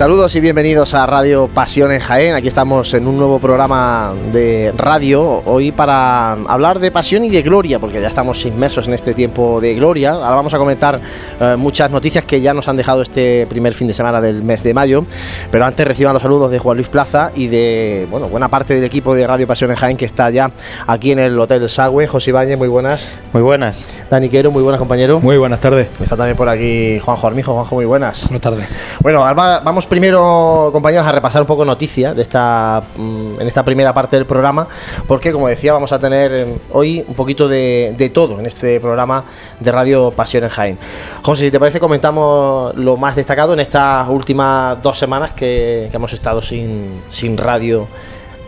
Saludos y bienvenidos a Radio Pasión en Jaén. Aquí estamos en un nuevo programa de radio, hoy para hablar de pasión y de gloria, porque ya estamos inmersos en este tiempo de gloria. Ahora vamos a comentar eh, muchas noticias que ya nos han dejado este primer fin de semana del mes de mayo, pero antes reciban los saludos de Juan Luis Plaza y de bueno, buena parte del equipo de Radio Pasión en Jaén que está ya aquí en el Hotel Sagüe. José Ibáñez, muy buenas. Muy buenas. Dani Quero, muy buenas compañero. Muy buenas tardes. Está también por aquí Juanjo Armijo. Juanjo, muy buenas. Buenas tardes. Bueno, vamos primero, compañeros, a repasar un poco noticias de esta, mm, en esta primera parte del programa, porque como decía, vamos a tener eh, hoy un poquito de, todo en este programa de Radio Pasión en Jaén. José, si te parece, comentamos lo más destacado en estas últimas dos semanas que, hemos estado sin, sin radio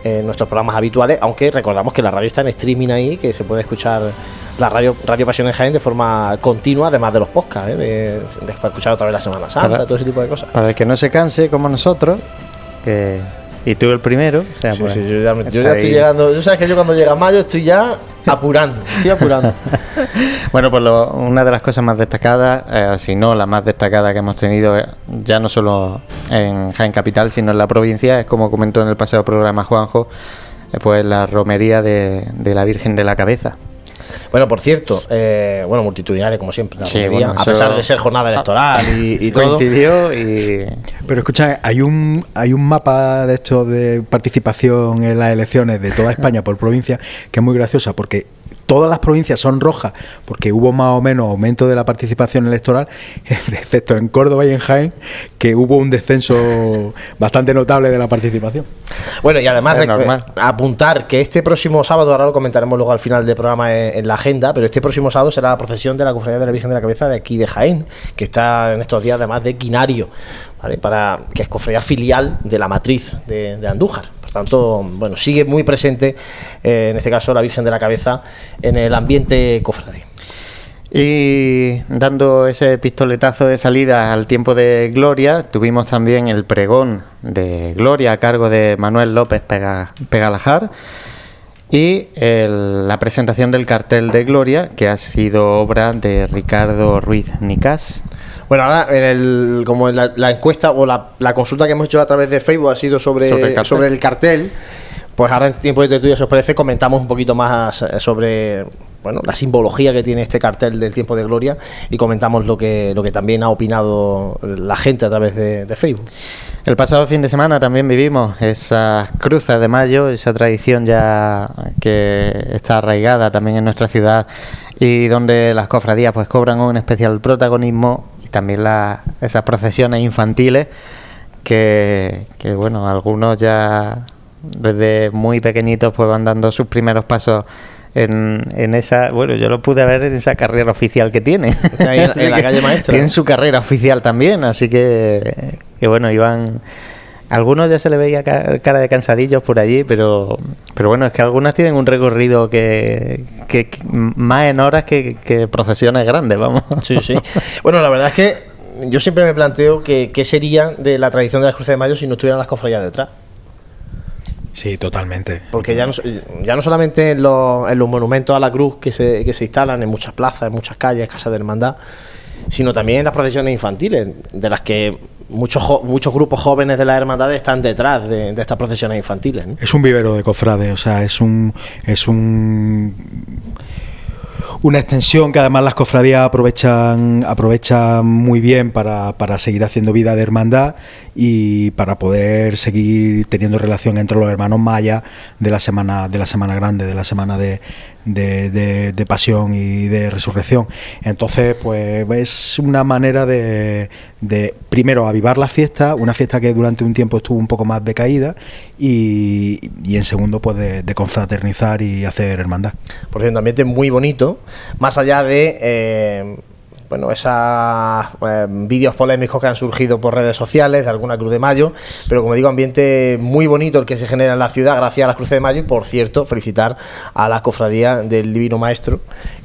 en nuestros programas habituales, aunque recordamos que la radio está en streaming ahí, que se puede escuchar la radio Radio Pasión en Jaén de forma continua, además de los podcasts, ¿eh? de, escuchar otra vez la Semana Santa, todo ese tipo de cosas. Para el que no se canse, como nosotros, que y tú el primero. O sea, pues, yo ya, estoy llegando. Yo sabes que yo cuando llega mayo estoy ya apurando. Estoy apurando. bueno, pues una de las cosas más destacadas, eh, si no la más destacada que hemos tenido, eh, ya no solo en Jaén Capital, sino en la provincia, es como comentó en el pasado programa Juanjo, eh, pues la romería de la Virgen de la Cabeza. Bueno, por cierto, eh, bueno, multitudinario como siempre, a pesar de ser jornada electoral y, todo. Coincidió y... Pero escucha, hay un, hay un mapa de esto de participación en las elecciones de toda España por provincia que es muy graciosa porque todas las provincias son rojas porque hubo más o menos aumento de la participación electoral, excepto en Córdoba y en Jaén, que hubo un descenso bastante notable de la participación. Bueno, y además apuntar que este próximo sábado, ahora lo comentaremos luego al final del programa en, la agenda, pero este próximo sábado será la procesión de la Cofradía de la Virgen de la Cabeza de aquí de Jaén, que está en estos días además de Quinario, para que es cofradía filial de la matriz de Andújar tanto, bueno, sigue muy presente, eh, en este caso, la Virgen de la Cabeza en el ambiente cofrade. Y dando ese pistoletazo de salida al tiempo de Gloria, tuvimos también el pregón de Gloria a cargo de Manuel López Pegalajar y la presentación del cartel de Gloria, que ha sido obra de Ricardo Ruiz Nicás. Bueno, ahora en el, como la, encuesta o la, consulta que hemos hecho a través de Facebook ha sido sobre, sobre, el, cartel. Pues ahora en tiempo de tertulia, si os parece, comentamos un poquito más eh, sobre bueno, la simbología que tiene este cartel del tiempo de gloria y comentamos lo que, lo que también ha opinado la gente a través de, de Facebook. El pasado fin de semana también vivimos esas cruces de mayo, esa tradición ya que está arraigada también en nuestra ciudad y donde las cofradías pues cobran un especial protagonismo también esas procesiones infantiles que, bueno, algunos ya desde muy pequeñitos pues van dando sus primeros pasos en, en, esa, bueno, yo lo pude ver en esa carrera oficial que tiene. en, la calle maestra. Tienen su carrera oficial también, así que, que bueno, iban algunos ya se le veía cara de cansadillos por allí, pero, pero bueno, es que algunas tienen un recorrido que, que, más en horas que, procesiones grandes, vamos. Sí, sí. Bueno, la verdad es que yo siempre me planteo que qué sería de la tradición de las cruces de mayo si no estuvieran las cofradías detrás. Sí, totalmente. Porque ya no, ya no solamente en los, en los monumentos a la cruz que se, que se instalan en muchas plazas, en muchas calles, casas de hermandad, sino también en las procesiones infantiles, de las que muchos, muchos grupos jóvenes de la hermandad están detrás de, estas procesiones infantiles. Es un vivero de cofrades, o sea, es un, es un una extensión que además las cofradías aprovechan, aprovechan muy bien para, para, seguir haciendo vida de hermandad y para poder seguir teniendo relación entre los hermanos mayas de la semana, de la semana grande, de la semana de, de, pasión y de resurrección. Entonces, pues es una manera de, primero, avivar la fiesta, una fiesta que durante un tiempo estuvo un poco más decaída, y, y en segundo, pues de, confraternizar y hacer hermandad. Por cierto, ambiente muy bonito, más allá de... Eh, bueno, esos eh, vídeos polémicos que han surgido por redes sociales de alguna Cruz de Mayo, pero como digo, ambiente muy bonito el que se genera en la ciudad gracias a las Cruces de Mayo y por cierto, felicitar a la cofradía del Divino Maestro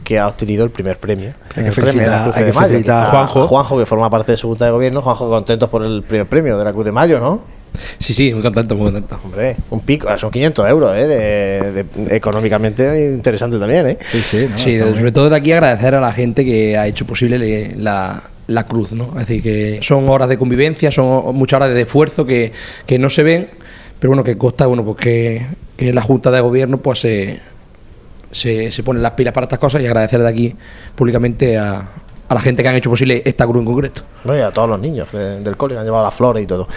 que ha obtenido el primer premio. Hay que felicitar, a Juanjo. Juanjo, que forma parte de su Junta de Gobierno, Juanjo, contentos por el primer premio de la Cruz de Mayo, ¿no? Sí, sí, muy contento, muy contento. Hombre, un pico, son 500 euros, ¿eh? De, económicamente interesante también, ¿eh? Sí, sí. sí sobre todo de aquí agradecer a la gente que ha hecho posible la, la cruz, ¿no? Es decir, que son horas de convivencia, son muchas horas de esfuerzo que, que no se ven, pero bueno, que consta, bueno, pues que, que la Junta de Gobierno pues se, se, se pone las pilas para estas cosas y agradecer de aquí públicamente a, a la gente que han hecho posible esta cruz en concreto. Bueno, y a todos los niños de- del cole que han llevado las flores y todo.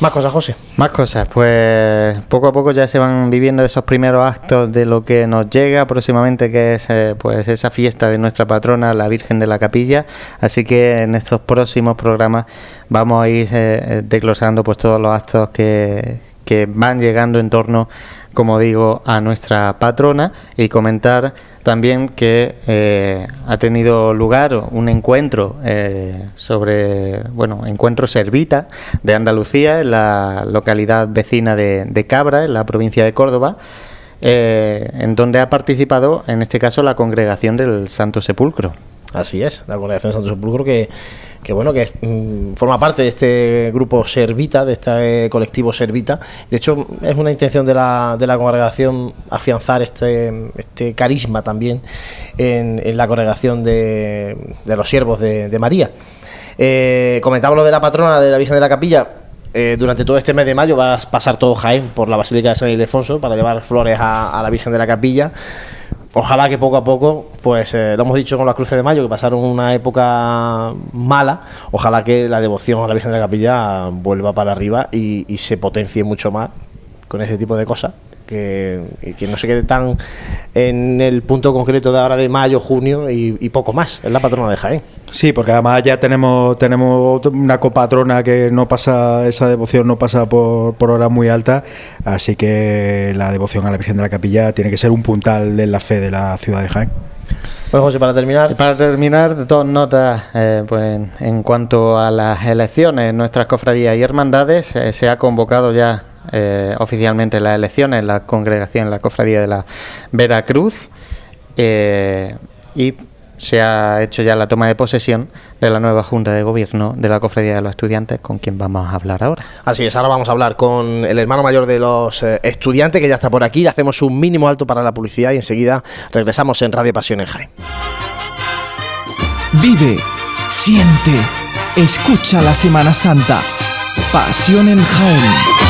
Más cosas, José. Más cosas, pues poco a poco ya se van viviendo esos primeros actos de lo que nos llega próximamente, que es eh, pues esa fiesta de nuestra patrona, la Virgen de la Capilla. Así que en estos próximos programas vamos a ir eh, desglosando pues todos los actos que, que van llegando en torno, como digo, a nuestra patrona y comentar también que eh, ha tenido lugar un encuentro eh, sobre, bueno, encuentro Servita de Andalucía, en la localidad vecina de, de Cabra, en la provincia de Córdoba, eh, en donde ha participado, en este caso, la congregación del Santo Sepulcro. Así es, la congregación de Santo Sepulcro que, que bueno, que mm, forma parte de este grupo Servita, de este colectivo Servita. De hecho, es una intención de la, de la congregación afianzar este, este carisma también en, en la congregación de, de los siervos de, de María. Eh, comentaba lo de la patrona de la Virgen de la Capilla. Eh, durante todo este mes de mayo va a pasar todo Jaén por la Basílica de San Ildefonso para llevar flores a, a la Virgen de la Capilla. Ojalá que poco a poco, pues eh, lo hemos dicho con las cruces de mayo, que pasaron una época mala. Ojalá que la devoción a la Virgen de la Capilla vuelva para arriba y, y se potencie mucho más con ese tipo de cosas. Que, y que no se quede tan en el punto concreto de ahora de mayo, junio y, y poco más. Es la patrona de Jaén. Sí, porque además ya tenemos tenemos una copatrona que no pasa, esa devoción no pasa por, por horas muy altas, así que la devoción a la Virgen de la Capilla tiene que ser un puntal de la fe de la ciudad de Jaén. Bueno, José, para terminar, para terminar, dos notas eh, pues, en, en cuanto a las elecciones. En nuestras cofradías y hermandades eh, se ha convocado ya eh, oficialmente las elecciones en la congregación, en la cofradía de la Veracruz. eh, y se ha hecho ya la toma de posesión de la nueva Junta de Gobierno de la Cofradía de los Estudiantes, con quien vamos a hablar ahora. Así es, ahora vamos a hablar con el hermano mayor de los eh, estudiantes que ya está por aquí. Le hacemos un mínimo alto para la publicidad y enseguida regresamos en Radio Pasión en Jaén. Vive, siente, escucha la Semana Santa. Pasión en Jaén.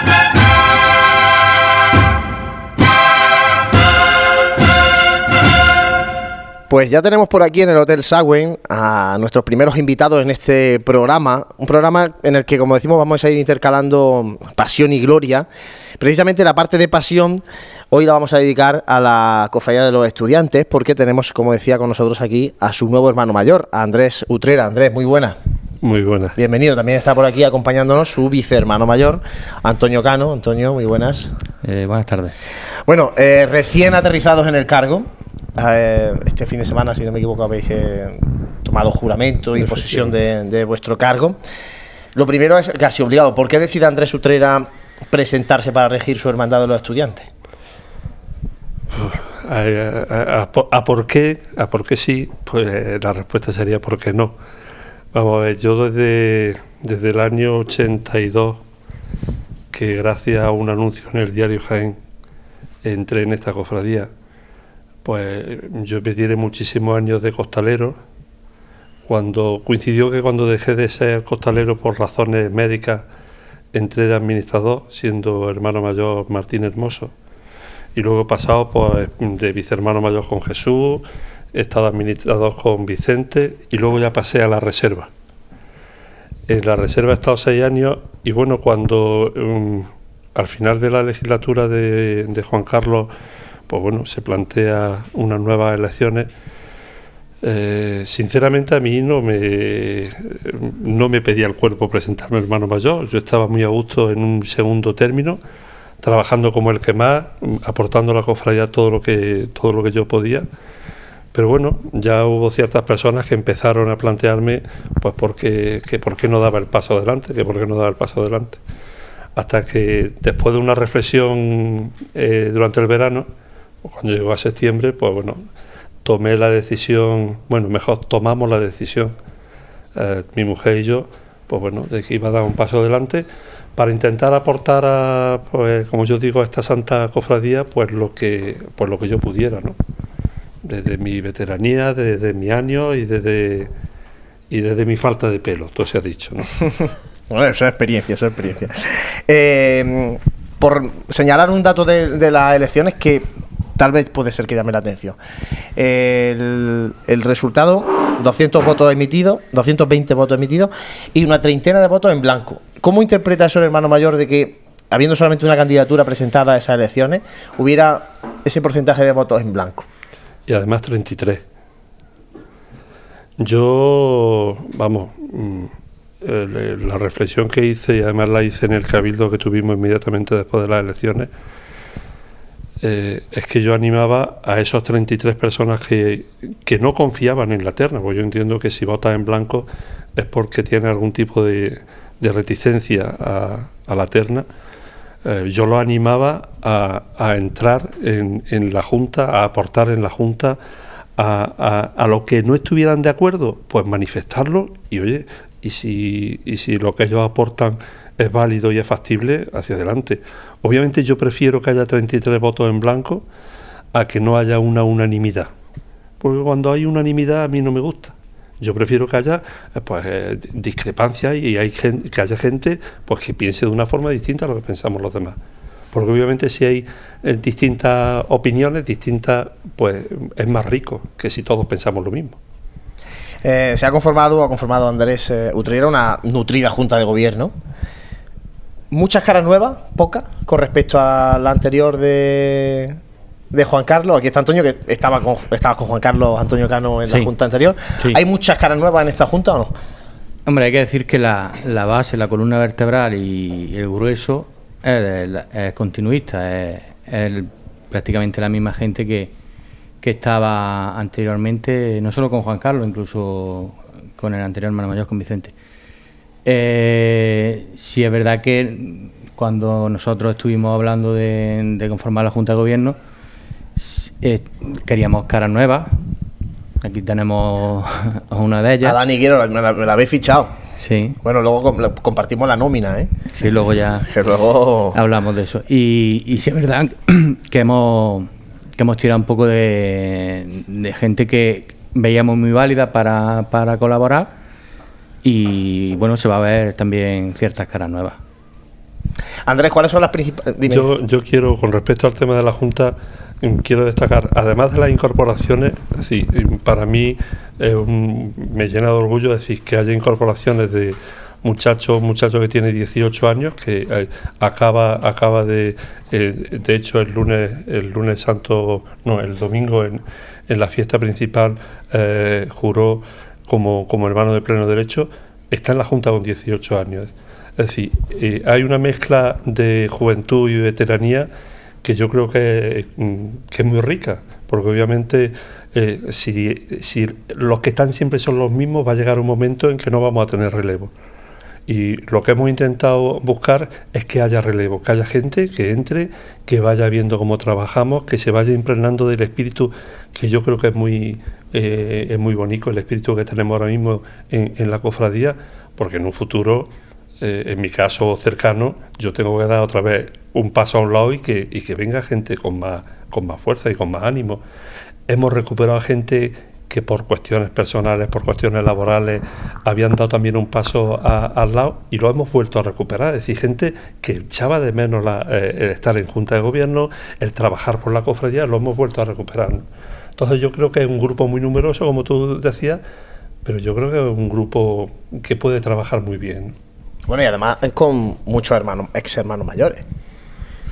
Pues ya tenemos por aquí en el Hotel Sagüen a nuestros primeros invitados en este programa, un programa en el que, como decimos, vamos a ir intercalando pasión y gloria. Precisamente la parte de pasión hoy la vamos a dedicar a la cofradía de los estudiantes, porque tenemos, como decía, con nosotros aquí a su nuevo hermano mayor, a Andrés Utrera. Andrés, muy buena. Muy buenas. Bienvenido. También está por aquí acompañándonos su vicehermano mayor, Antonio Cano. Antonio, muy buenas. Eh, buenas tardes. Bueno, eh, recién aterrizados en el cargo. Eh, este fin de semana, si no me equivoco, habéis eh, tomado juramento y posesión de, de vuestro cargo. Lo primero es casi obligado. ¿Por qué decide Andrés Utrera presentarse para regir su hermandad de los estudiantes? A, a- a- a por qué, a por qué sí, pues la respuesta sería por qué no. Vamos a ver, yo desde, desde el año 82, que gracias a un anuncio en el diario Jaén entré en esta cofradía, pues yo me tiré muchísimos años de costalero. Cuando coincidió que cuando dejé de ser costalero por razones médicas, entré de administrador, siendo hermano mayor Martín Hermoso. Y luego he pasado pues, de vicehermano mayor con Jesús, he estado administrador con Vicente y luego ya pasé a la reserva. En la reserva he estado seis años y bueno, cuando um, al final de la legislatura de Juan Carlos, pues bueno, se plantea unas nuevas elecciones. eh, sinceramente a mí no me no me pedía el cuerpo presentarme hermano mayor. Yo estaba muy a gusto en un segundo término, trabajando como el que más, aportando a la cofradía todo lo que todo lo que yo podía. Pero bueno, ya hubo ciertas personas que empezaron a plantearme pues porque, que por qué no daba el paso adelante, que por qué no daba el paso adelante. Hasta que después de una reflexión eh, durante el verano, cuando llegó a septiembre, pues bueno, tomé la decisión, bueno, mejor tomamos la decisión, eh, mi mujer y yo, pues bueno, de que iba a dar un paso adelante para intentar aportar a, pues, como yo digo, a esta santa cofradía, pues lo que, pues lo que yo pudiera, ¿no? desde mi veteranía, desde mi año y desde, y desde mi falta de pelo, todo se ha dicho. ¿no? Bueno, eso es experiencia, eso es experiencia. Eh, por señalar un dato de las elecciones que tal vez puede ser que llame la atención. El, resultado, 200 votos emitidos, 220 votos emitidos y una treintena de votos en blanco. ¿Cómo interpreta eso el hermano mayor de que, habiendo solamente una candidatura presentada a esas elecciones, hubiera ese porcentaje de votos en blanco? Y además 33. Yo, vamos, mm, la reflexión que hice, y además la hice en el cabildo que tuvimos inmediatamente después de las elecciones, eh, es que yo animaba a esos 33 personas que, que no confiaban en la terna, porque yo entiendo que si votas en blanco es porque tiene algún tipo de, reticencia a, la terna. Eh, yo lo animaba a, a entrar en, en la Junta, a aportar en la Junta, a, a- a lo que no estuvieran de acuerdo, pues manifestarlo y oye, y si, y si lo que ellos aportan es válido y es factible, hacia adelante. Obviamente yo prefiero que haya 33 votos en blanco a que no haya una unanimidad, porque cuando hay unanimidad a mí no me gusta. Yo prefiero que haya eh, pues eh, discrepancias y hay gen- que haya gente pues que piense de una forma distinta a lo que pensamos los demás. Porque obviamente si hay eh, distintas opiniones, distintas, pues es más rico que si todos pensamos lo mismo. Se ha conformado, ha conformado Andrés Utrera una nutrida junta de gobierno. Muchas caras nuevas, pocas, con respecto a la anterior de, de Juan Carlos. Aquí está Antonio, que estaba con, estaba con Juan Carlos Antonio Cano en la junta anterior. Sí. ¿Hay muchas caras nuevas en esta junta o no? Hombre, hay que decir que la, la base, la columna vertebral y el grueso es, continuista, es, es prácticamente la misma gente que, que estaba anteriormente, no solo con Juan Carlos, incluso con el anterior hermano mayor, con Vicente. Eh, sí es verdad que cuando nosotros estuvimos hablando de, de conformar la Junta de Gobierno, eh, queríamos caras nuevas. Aquí tenemos a una de ellas. A Dani Quiero, me la, me la habéis fichado. Sí. Bueno, luego compartimos la nómina, ¿eh? Sí, luego ya Que luego... hablamos de eso. Y, y sí es verdad que hemos, que hemos tirado un poco de, de gente que veíamos muy válida para, para colaborar y bueno, se va a ver también ciertas caras nuevas. Andrés, ¿cuáles son las principales...? Yo, yo quiero, con respecto al tema de la Junta, mm, quiero destacar, además de las incorporaciones, sí, mm, para mí eh, un- me llena de orgullo decir que haya incorporaciones de muchachos, muchacho que tiene 18 años, que eh, acaba, acaba de, eh, de hecho el lunes, el lunes santo, no, el domingo en, en la fiesta principal eh, juró como, como hermano de pleno derecho, está en la Junta con 18 años. Es decir, eh, hay una mezcla de juventud y veteranía que yo creo que, mm, que es muy rica, porque obviamente eh, si, si los que están siempre son los mismos, va a llegar un momento en que no vamos a tener relevo. Y lo que hemos intentado buscar es que haya relevo, que haya gente que entre, que vaya viendo cómo trabajamos, que se vaya impregnando del espíritu que yo creo que es muy, eh, es muy bonito, el espíritu que tenemos ahora mismo en, en la cofradía, porque en un futuro eh, en mi caso cercano, yo tengo que dar otra vez un paso a un lado y que, venga gente con más, con más fuerza y con más ánimo. Hemos recuperado a gente que por cuestiones personales, por cuestiones laborales, habían dado también un paso al lado y lo hemos vuelto a recuperar. Es decir, gente que echaba de menos la, eh, el estar en Junta de Gobierno, el trabajar por la cofradía, lo hemos vuelto a recuperar. Entonces yo creo que es un grupo muy numeroso, como tú decías, pero yo creo que es un grupo que puede trabajar muy bien. Bueno, y además es con muchos hermanos, ex hermanos mayores.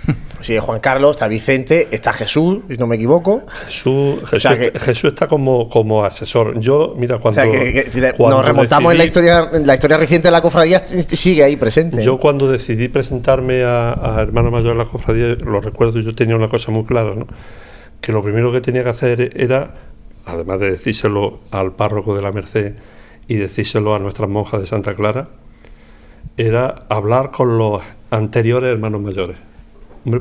Pues sí, Juan Carlos, está Vicente, está Jesús, si no me equivoco. Jesús, Jesús, Jesús está como, como asesor. Yo, mira, cuando. nos remontamos en la historia en la historia reciente de la cofradía, sigue ahí presente. Yo, cuando decidí presentarme a, a hermano mayor de la cofradía, lo recuerdo, yo tenía una cosa muy clara, ¿no? Que lo primero que tenía que hacer era, además de decírselo al párroco de la Merced y decírselo a nuestras monjas de Santa Clara, era hablar con los anteriores hermanos mayores.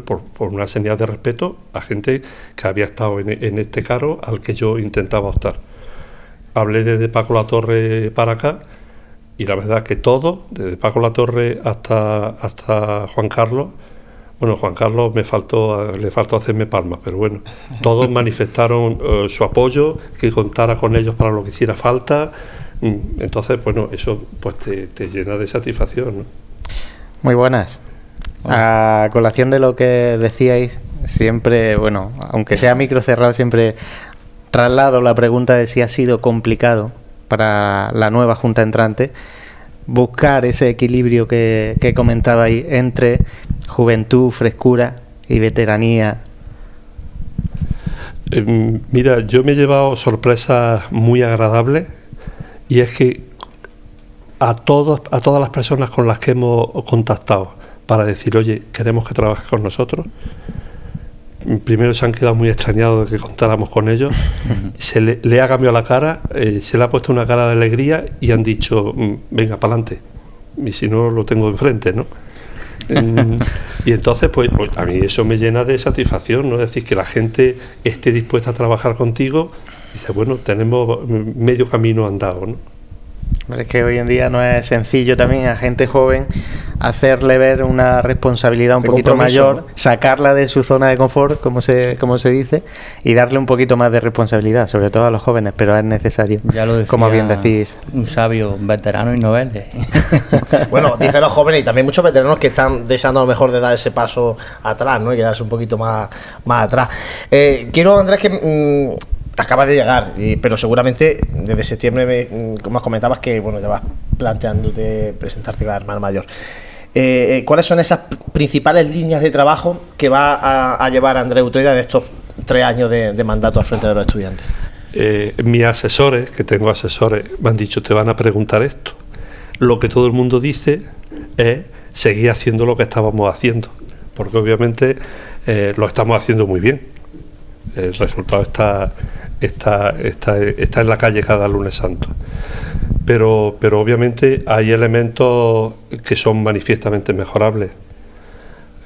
por, una señal de respeto a gente que había estado en, este cargo al que yo intentaba optar. Hablé desde Paco La Torre para acá y la verdad que todo, desde Paco La Torre hasta, hasta Juan Carlos, bueno, Juan Carlos me faltó, le faltó hacerme palmas, pero bueno, todos manifestaron eh, su apoyo, que contara con ellos para lo que hiciera falta, Mm, entonces, bueno, eso pues te, llena de satisfacción. Muy buenas. A colación de lo que decíais, siempre, bueno, aunque sea micro cerrado, siempre traslado la pregunta de si ha sido complicado para la nueva Junta entrante buscar ese equilibrio que, que comentabais entre juventud, frescura y veteranía. Em, mira, yo me he llevado sorpresas muy agradables y es que a, todos, a todas las personas con las que hemos contactado para decir, oye, queremos que trabajes con nosotros, primero se han quedado muy extrañados de que contáramos con ellos, se le, ha cambiado la cara, eh, se le ha puesto una cara de alegría y han dicho, mm, venga, para adelante, y si no lo tengo enfrente, ¿no? Y entonces, pues, pues, a mí eso me llena de satisfacción, ¿no? Es decir, que la gente esté dispuesta a trabajar contigo dice, bueno, tenemos medio camino andado, ¿no? Es que hoy en día no es sencillo también a gente joven hacerle ver una responsabilidad un poquito mayor, sacarla de su zona de confort, como se, como se dice, y darle un poquito más de responsabilidad, sobre todo a los jóvenes, pero es necesario, ya lo como bien decís. Un sabio veterano y novel. bueno, dicen los jóvenes y también muchos veteranos que están deseando a lo mejor de dar ese paso atrás, ¿no? Y quedarse un poquito más, más atrás. Eh, quiero, Andrés, que... Mm, acaba de llegar, pero seguramente desde septiembre, como comentabas, que bueno, ya vas planteándote presentarte a hermano mayor. Eh, eh, ¿Cuáles son esas principales líneas de trabajo que va a, llevar Andrés Utrera en estos tres años de, mandato al frente de los estudiantes? Eh, mis asesores, que tengo asesores, me han dicho, te van a preguntar esto. Lo que todo el mundo dice es seguir haciendo lo que estábamos haciendo, porque obviamente lo estamos haciendo muy bien. El resultado está está, está, está en la calle cada lunes santo. Pero, pero obviamente hay elementos que son manifiestamente mejorables.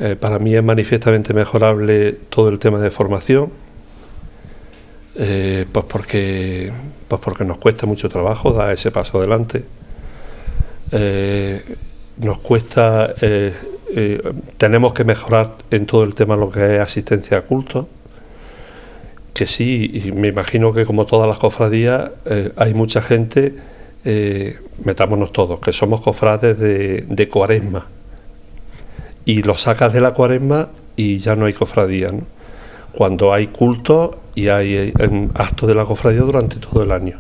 Eh, para mí es manifiestamente mejorable todo el tema de formación, eh, pues, porque, pues porque nos cuesta mucho trabajo dar ese paso adelante. Eh, nos cuesta, tenemos que mejorar en todo el tema lo que es asistencia a culto que sí, y me imagino que como todas las cofradías eh, hay mucha gente, eh, metámonos todos, que somos cofrades de, cuaresma. Y lo sacas de la cuaresma y ya no hay cofradía. Cuando hay culto y hay eh, actos de la cofradía durante todo el año.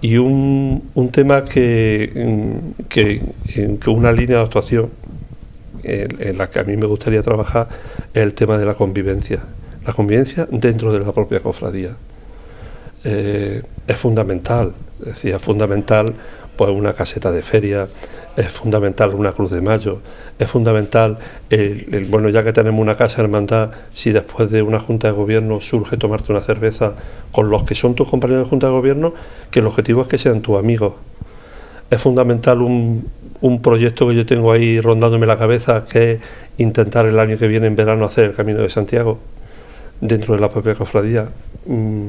Y un, un tema que, que, que, una línea de actuación en la que a mí me gustaría trabajar es el tema de la convivencia la convivencia dentro de la propia cofradía. Eh, es fundamental, decía, fundamental pues una caseta de feria, es fundamental una cruz de mayo, es fundamental, bueno, ya que tenemos una casa hermandad, si después de una junta de gobierno surge tomarte una cerveza con los que son tus compañeros de junta de gobierno, que el objetivo es que sean tus amigos. Es fundamental un, un proyecto que yo tengo ahí rondándome la cabeza, que es intentar el año que viene en verano hacer el Camino de Santiago dentro de la propia cofradía. Mm,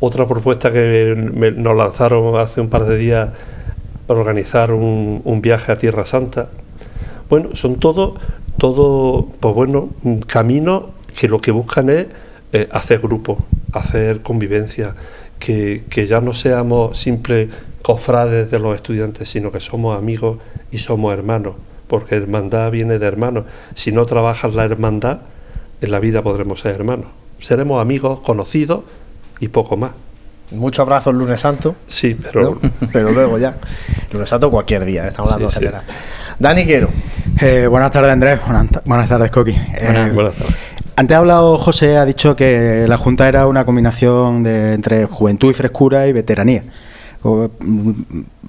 otra propuesta que nos lanzaron hace un par de días, organizar un, viaje a Tierra Santa. Bueno, son todo, todo pues bueno, caminos que lo que buscan es eh, hacer grupo, hacer convivencia, que, que ya no seamos simples cofrades de los estudiantes, sino que somos amigos y somos hermanos, porque hermandad viene de hermanos. Si no trabajas la hermandad, en la vida podremos ser hermanos. Seremos amigos, conocidos y poco más. Muchos abrazos lunes santo. Sí, pero... pero luego ya. Lunes santo cualquier día, estamos hablando sí, general. Dani Quiero. Eh, buenas tardes Andrés, buenas, tardes Coqui. Eh, buenas, tardes. Antes ha hablado José, ha dicho que la Junta era una combinación de, entre juventud y frescura y veteranía. Mm,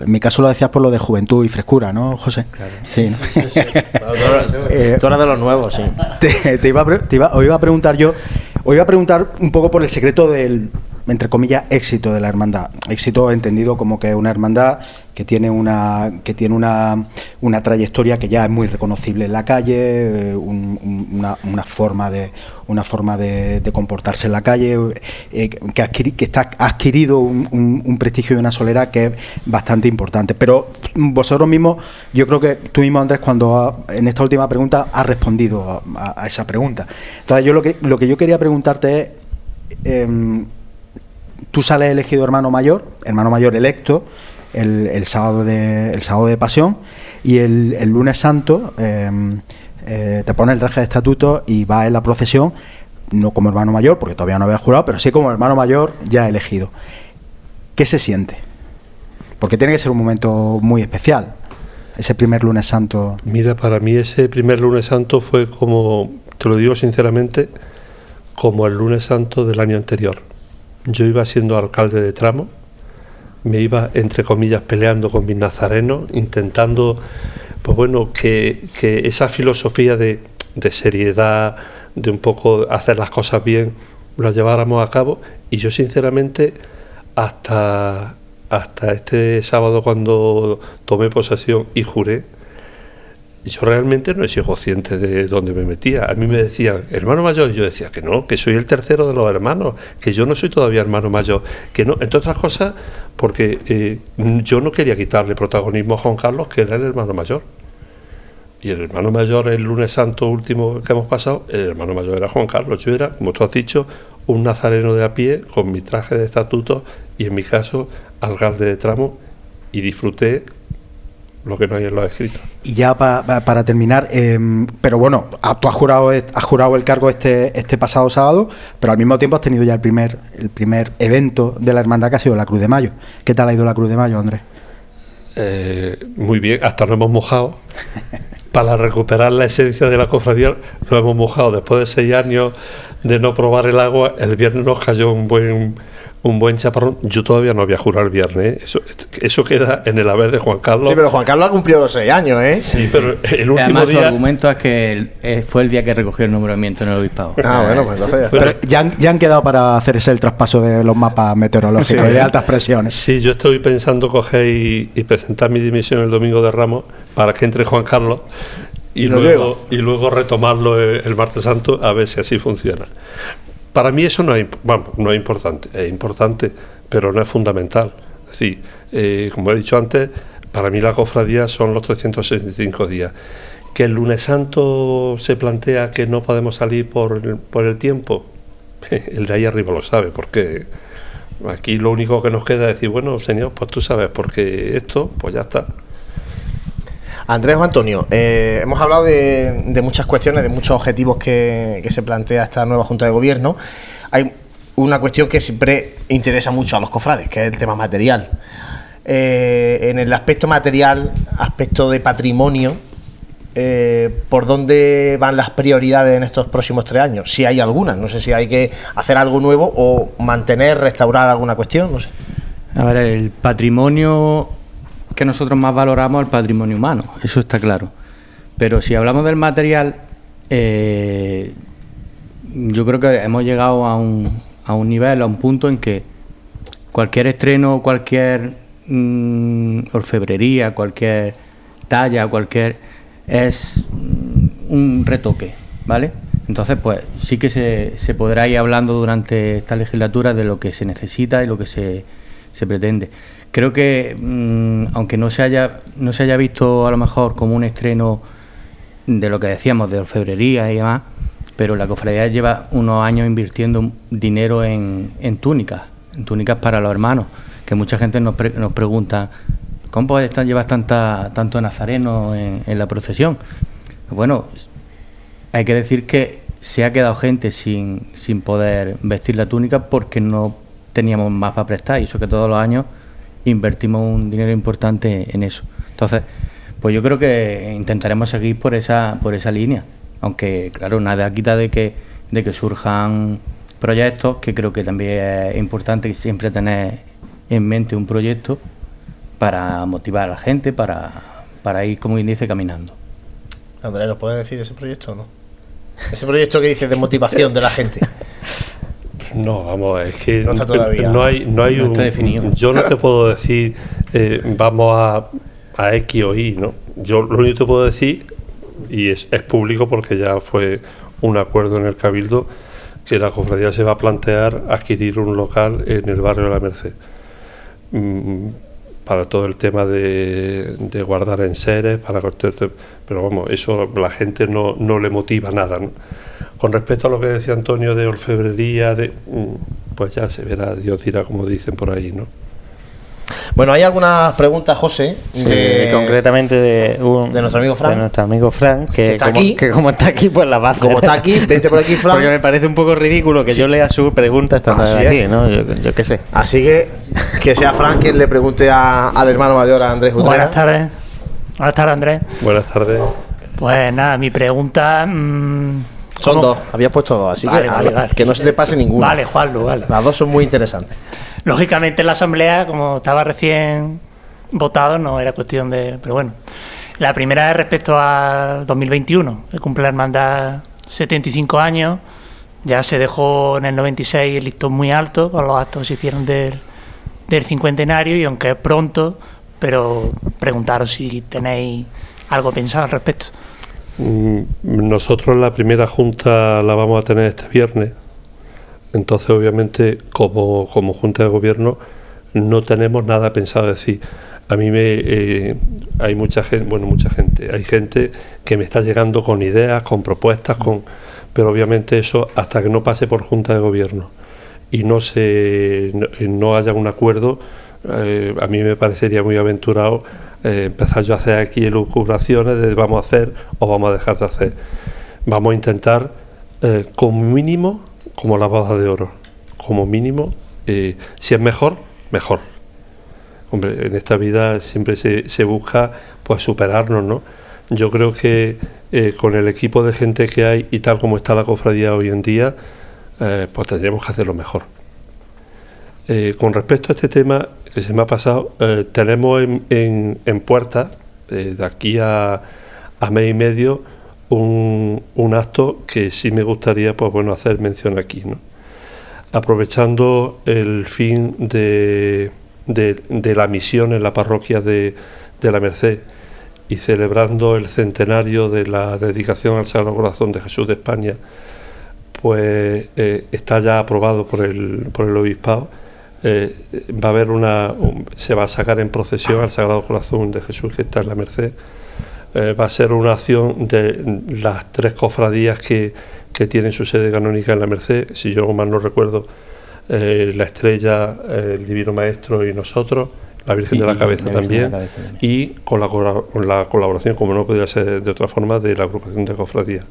en mi caso lo decías por lo de juventud y frescura, ¿no, José? Claro. Sí. Eh, tú eras de los nuevos, sí. Te, iba te iba, os iba a preguntar yo, os iba a preguntar un poco por el secreto del, entre comillas, éxito de la hermandad. Éxito entendido como que es una hermandad que tiene una que tiene una, una trayectoria que ya es muy reconocible en la calle, eh, una, una, forma de una forma de, comportarse en la calle, eh, que, que está adquirido un, prestigio y una solera que es bastante importante. Pero vosotros mismos, yo creo que tú mismo Andrés, cuando en esta última pregunta has respondido a, esa pregunta. Entonces yo lo que lo que yo quería preguntarte es em, tú sales elegido hermano mayor, hermano mayor electo, el, sábado, de, el sábado de pasión, y el, lunes santo em, eh, te pone el traje de estatuto y va en la procesión, no como hermano mayor, porque todavía no había jurado, pero sí como hermano mayor ya elegido. ¿Qué se siente? Porque tiene que ser un momento muy especial, ese primer lunes santo. Mira, para mí ese primer lunes santo fue como, te lo digo sinceramente, como el lunes santo del año anterior yo iba siendo alcalde de tramo, me iba, entre comillas, peleando con mis nazarenos, intentando, pues bueno, que, esa filosofía de, seriedad, de un poco hacer las cosas bien, la lleváramos a cabo. Y yo, sinceramente, hasta, hasta este sábado, cuando tomé posesión y juré, yo realmente no he sido consciente de dónde me metía. A mí me decían, hermano mayor, y yo decía que no, que soy el tercero de los hermanos, que yo no soy todavía hermano mayor, que no, entre otras cosas, porque eh, yo no quería quitarle protagonismo a Juan Carlos, que era el hermano mayor. Y el hermano mayor, el lunes santo último que hemos pasado, el hermano mayor era Juan Carlos. Yo era, como tú has dicho, un nazareno de a pie, con mi traje de estatuto y en mi caso, alcalde de tramo, y disfruté lo que no hay en los escritos. Y ya para terminar, em, pero bueno, tú has jurado, has jurado el cargo este, este pasado sábado, pero al mismo tiempo has tenido ya el primer, el primer evento de la hermandad que ha sido la Cruz de Mayo. ¿Qué tal ha ido la Cruz de Mayo, Andrés? Eh, muy bien, hasta nos hemos mojado. Para recuperar la esencia de la cofradía, nos hemos mojado. Después de seis años de no probar el agua, el viernes nos cayó un buen un buen chaparrón. Yo todavía no había jurado el viernes. ¿eh? Eso, eso queda en el haber de Juan Carlos. Sí, pero Juan Carlos ha cumplido los seis años, ¿eh? Sí, pero el último Además, día. Su argumento es que eh, fue el día que recogió el nombramiento en el obispado. Ah, bueno, pues entonces. Pero ya han, ya han quedado para hacerse el traspaso de los mapas meteorológicos y de altas presiones. Sí, yo estoy pensando coger y, presentar mi dimisión el domingo de Ramos para que entre Juan Carlos y, luego, y luego retomarlo el martes santo a ver si así funciona. Para mí eso no es, no es importante, es importante, pero no es fundamental. Es decir, eh, como he dicho antes, para mí la cofradía son los 365 días. Que el lunes santo se plantea que no podemos salir por el, por el tiempo, el de ahí arriba lo sabe, porque aquí lo único que nos queda es decir, bueno, señor, pues tú sabes, porque esto, pues ya está. Andrés o Antonio, eh, hemos hablado de, muchas cuestiones, de muchos objetivos que, se plantea esta nueva Junta de Gobierno. Hay una cuestión que siempre interesa mucho a los cofrades, que es el tema material. Eh, en el aspecto material, aspecto de patrimonio, eh, ¿por dónde van las prioridades en estos próximos tres años? Si hay algunas, no sé si hay que hacer algo nuevo o mantener, restaurar alguna cuestión, no sé. A ver, el patrimonio que nosotros más valoramos el patrimonio humano, eso está claro. Pero si hablamos del material, eh, yo creo que hemos llegado a un, a un nivel, a un punto en que cualquier estreno, cualquier mm, orfebrería, cualquier talla, cualquier es un retoque, ¿vale? Entonces, pues sí que se, se podrá ir hablando durante esta legislatura de lo que se necesita y lo que se, se pretende. Creo que, mm, aunque no se, haya, no se haya visto a lo mejor como un estreno de lo que decíamos de orfebrería y demás, pero la cofradía lleva unos años invirtiendo dinero en, en túnicas, en túnicas para los hermanos, que mucha gente nos, nos pregunta, ¿cómo puede estar, llevar tanta, tanto nazareno en, en la procesión? Bueno, hay que decir que se ha quedado gente sin, sin poder vestir la túnica porque no teníamos más para prestar y eso que todos los años invertimos un dinero importante en eso. Entonces, pues yo creo que intentaremos seguir por esa, por esa línea, aunque claro, nada quita de que, de que surjan proyectos, que creo que también es importante siempre tener en mente un proyecto para motivar a la gente, para, para ir, como dice, caminando. Andrés, ¿nos puedes decir ese proyecto o no? Ese proyecto que dices de motivación de la gente. No, vamos, es que No está todavía. no hay, no hay No un, está definido. yo no te puedo decir eh, vamos a, a X o Y, ¿no? Yo lo único que te puedo decir y es, es público porque ya fue un acuerdo en el cabildo que la cofradía se va a plantear adquirir un local en el barrio de la Merced Mm, para todo el tema de, de guardar enseres, para todo este- pero vamos, eso la gente no, no le motiva nada. ¿no? Con respecto a lo que decía Antonio de orfebrería, de, mm, pues ya se verá, Dios dirá como dicen por ahí, ¿no? Bueno, hay algunas preguntas, José, Sí, de- concretamente de, un- de nuestro amigo Fran. de nuestro amigo Fran, que, Está como, aquí. que como está aquí, pues la va a hacer. Como está aquí, vente por aquí, Fran. Porque me parece un poco ridículo que Sí. yo lea su pregunta estando Así aquí, es. ¿no? Yo, yo qué sé. Así que que sea Fran quien le pregunte a- al hermano mayor, a Andrés Utrera. Buenas tardes. Buenas tardes, Andrés. Buenas tardes. Pues nada, mi pregunta. mm, Son ¿cómo? dos, habías puesto dos, así Vale, que, vale, vale. que no se te pase ninguna. Vale, Juanlu, vale. Las dos son muy interesantes. Lógicamente en la asamblea, como estaba recién votado, no era cuestión de. Pero bueno. La primera es respecto al 2021, que cumple la hermandad 75 años. Ya se dejó en el 96 el listón muy alto con los actos que se hicieron del, del cincuentenario y aunque es pronto, pero preguntaros si tenéis algo pensado al respecto. Mm, Nosotros la primera junta la vamos a tener este viernes. Entonces, obviamente, como, Junta de Gobierno, no tenemos nada pensado decir. A mí me eh, hay mucha gente, bueno, mucha gente, hay gente que me está llegando con ideas, con propuestas, con pero obviamente eso hasta que no pase por Junta de Gobierno y no se no, no haya un acuerdo, eh, a mí me parecería muy aventurado eh, empezar yo a hacer aquí elucubraciones de vamos a hacer o vamos a dejar de hacer. Vamos a intentar, eh, como mínimo, como la boda de oro, como mínimo, eh, si es mejor, mejor. Hombre, en esta vida siempre se, se busca pues superarnos, ¿no? Yo creo que eh, con el equipo de gente que hay y tal como está la cofradía hoy en día, eh, pues tendríamos que hacerlo mejor. Eh, con respecto a este tema que se me ha pasado, tenemos en, en, puerta, de aquí a, a mes y medio, un, acto que sí me gustaría pues, bueno, hacer mención aquí. Aprovechando el fin de, de, la misión en la parroquia de, de la Merced y celebrando el centenario de la dedicación al Sagrado Corazón de Jesús de España, pues eh, está ya aprobado por el, por el obispado. Eh, va a haber una, un- se va a sacar en procesión al Sagrado Corazón de Jesús que está en la Merced. Eh, va a ser una acción de las tres cofradías que, que tienen su sede canónica en la Merced, si yo mal no recuerdo, eh, la Estrella, eh, el Divino Maestro y nosotros, la Virgen Y- de la y Cabeza la Virgen de también, la Cabeza también. y con la, con la colaboración, como no podía ser de otra forma, de la agrupación de cofradías.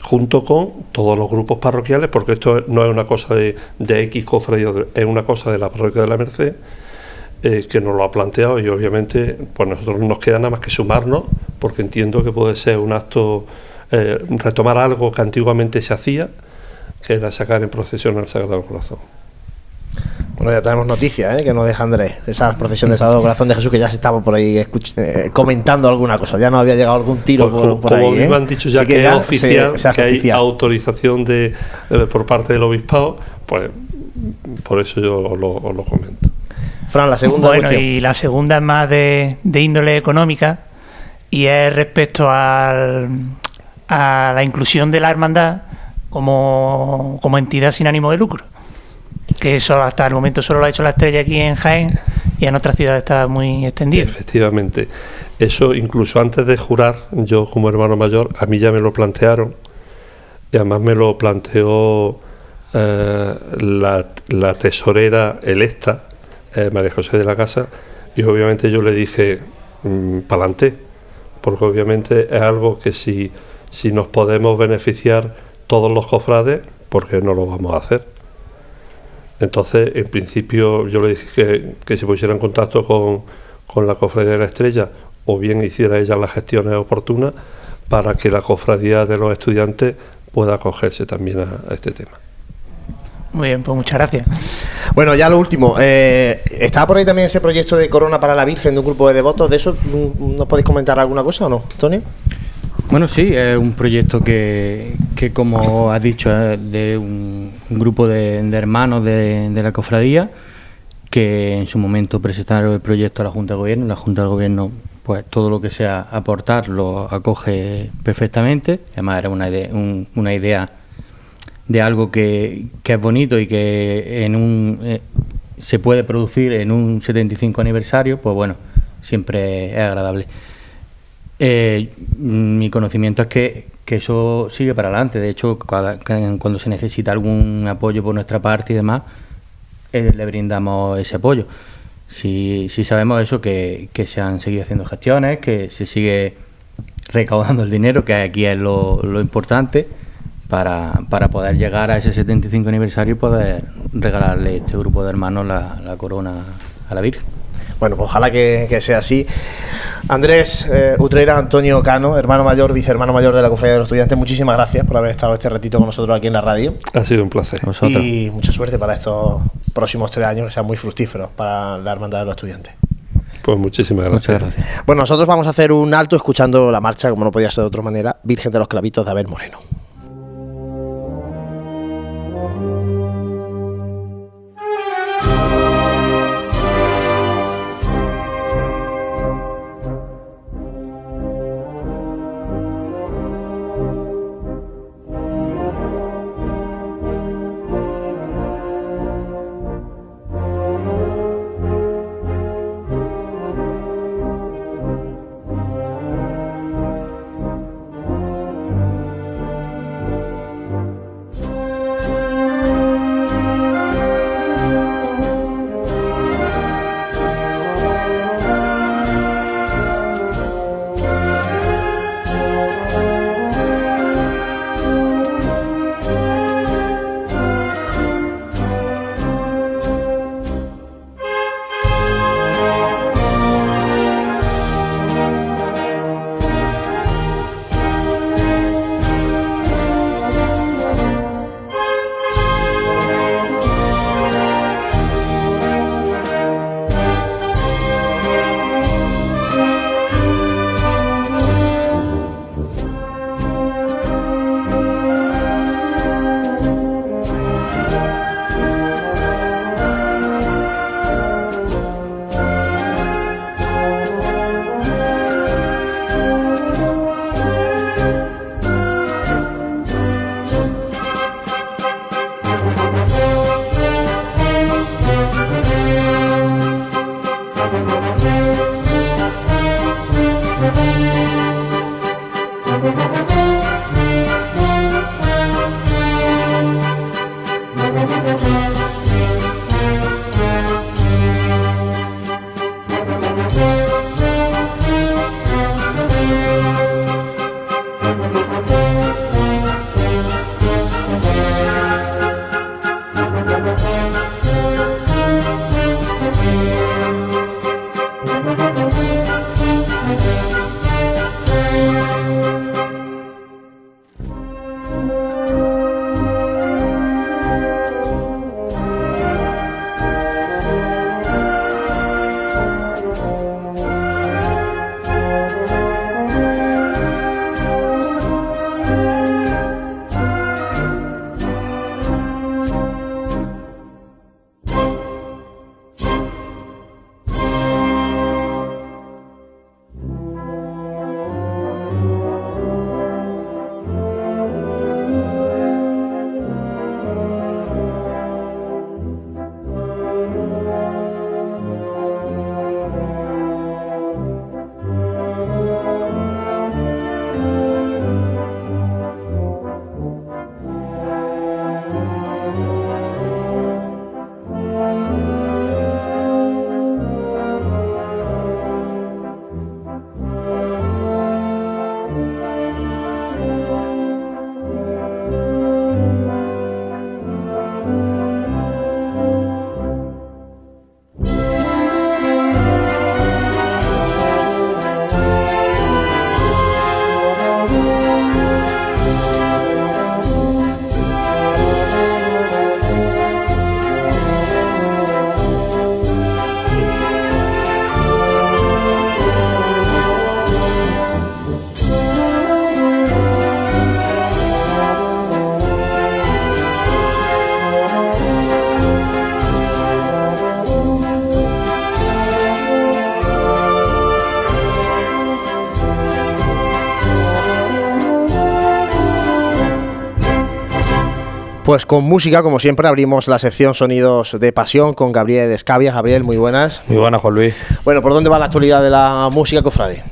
Junto con todos los grupos parroquiales, porque esto no es una cosa de, de X cofradía, es una cosa de la parroquia de la Merced, eh, que nos lo ha planteado y obviamente pues nosotros no nos queda nada más que sumarnos, porque entiendo que puede ser un acto, eh, retomar algo que antiguamente se hacía, que era sacar en procesión al Sagrado Corazón. Bueno, ya tenemos noticias, ¿eh? que nos deja Andrés. Esa procesión de Sagrado Corazón de Jesús que ya se estaba por ahí eh, comentando alguna cosa. Ya no había llegado algún tiro Pues por, como por ahí. como ¿eh? han dicho ya Así que, es oficial, se que hay autorización de, por parte del obispado, pues por eso yo os lo, os lo comento. Fran, la segunda Bueno, cuestión. y la segunda es más de, de índole económica y es respecto al, a la inclusión de la hermandad como, como entidad sin ánimo de lucro. Que eso hasta el momento solo lo ha hecho la estrella aquí en Jaén y en otras ciudades está muy extendido. Efectivamente. Eso incluso antes de jurar, yo como hermano mayor, a mí ya me lo plantearon. Y además me lo planteó eh, la, la tesorera electa, eh, María José de la Casa, y obviamente yo le dije, para adelante, porque obviamente es algo que si, si nos podemos beneficiar todos los cofrades, ¿por qué no lo vamos a hacer? Entonces, en principio, yo le dije que, que se pusiera en contacto con, con la Cofradía de la Estrella o bien hiciera ella las gestiones oportunas para que la Cofradía de los Estudiantes pueda acogerse también a este tema. Muy bien, pues muchas gracias. Bueno, ya lo último. Eh, estaba por ahí también ese proyecto de Corona para la Virgen de un grupo de devotos. ¿De eso mm, nos podéis comentar alguna cosa o no, Antonio? Bueno, sí, es un proyecto que, que como has dicho, es de un, un grupo de, de hermanos de, de la cofradía que en su momento presentaron el proyecto a la Junta de Gobierno. La Junta de Gobierno, pues todo lo que sea aportar lo acoge perfectamente. Además, era una idea, un- una idea de algo que, que es bonito y que en un, eh, se puede producir en un 75 aniversario, pues bueno, siempre es agradable. Eh, mi conocimiento es que, que eso sigue para adelante. De hecho, cada- ca- cuando se necesita algún apoyo por nuestra parte y demás, eh, le brindamos ese apoyo. Si, si sabemos eso, que, que se han seguido haciendo gestiones, que se sigue recaudando el dinero, que aquí es lo, lo importante, para, para poder llegar a ese 75 aniversario y poder regalarle a este grupo de hermanos la, la corona a la Virgen. Bueno, pues ojalá que, que sea así. Andrés eh, Utrera, Antonio Cano, hermano mayor, vicehermano mayor de la Cofradía de los Estudiantes, muchísimas gracias por haber estado este ratito con nosotros aquí en la radio. Ha sido un placer. Y mucha suerte para estos próximos tres años que sean muy fructíferos para la Hermandad de los Estudiantes. Pues muchísimas gracias. Bueno, nosotros vamos a hacer un alto escuchando la marcha, como no podía ser de otra manera, Virgen de los Clavitos de Abel Moreno. Pues con música, como siempre, abrimos la sección Sonidos de Pasión con Gabriel Escavia. Gabriel, muy buenas. Muy buenas, Juan Luis. Bueno, ¿por dónde va la actualidad de la música, cofrade?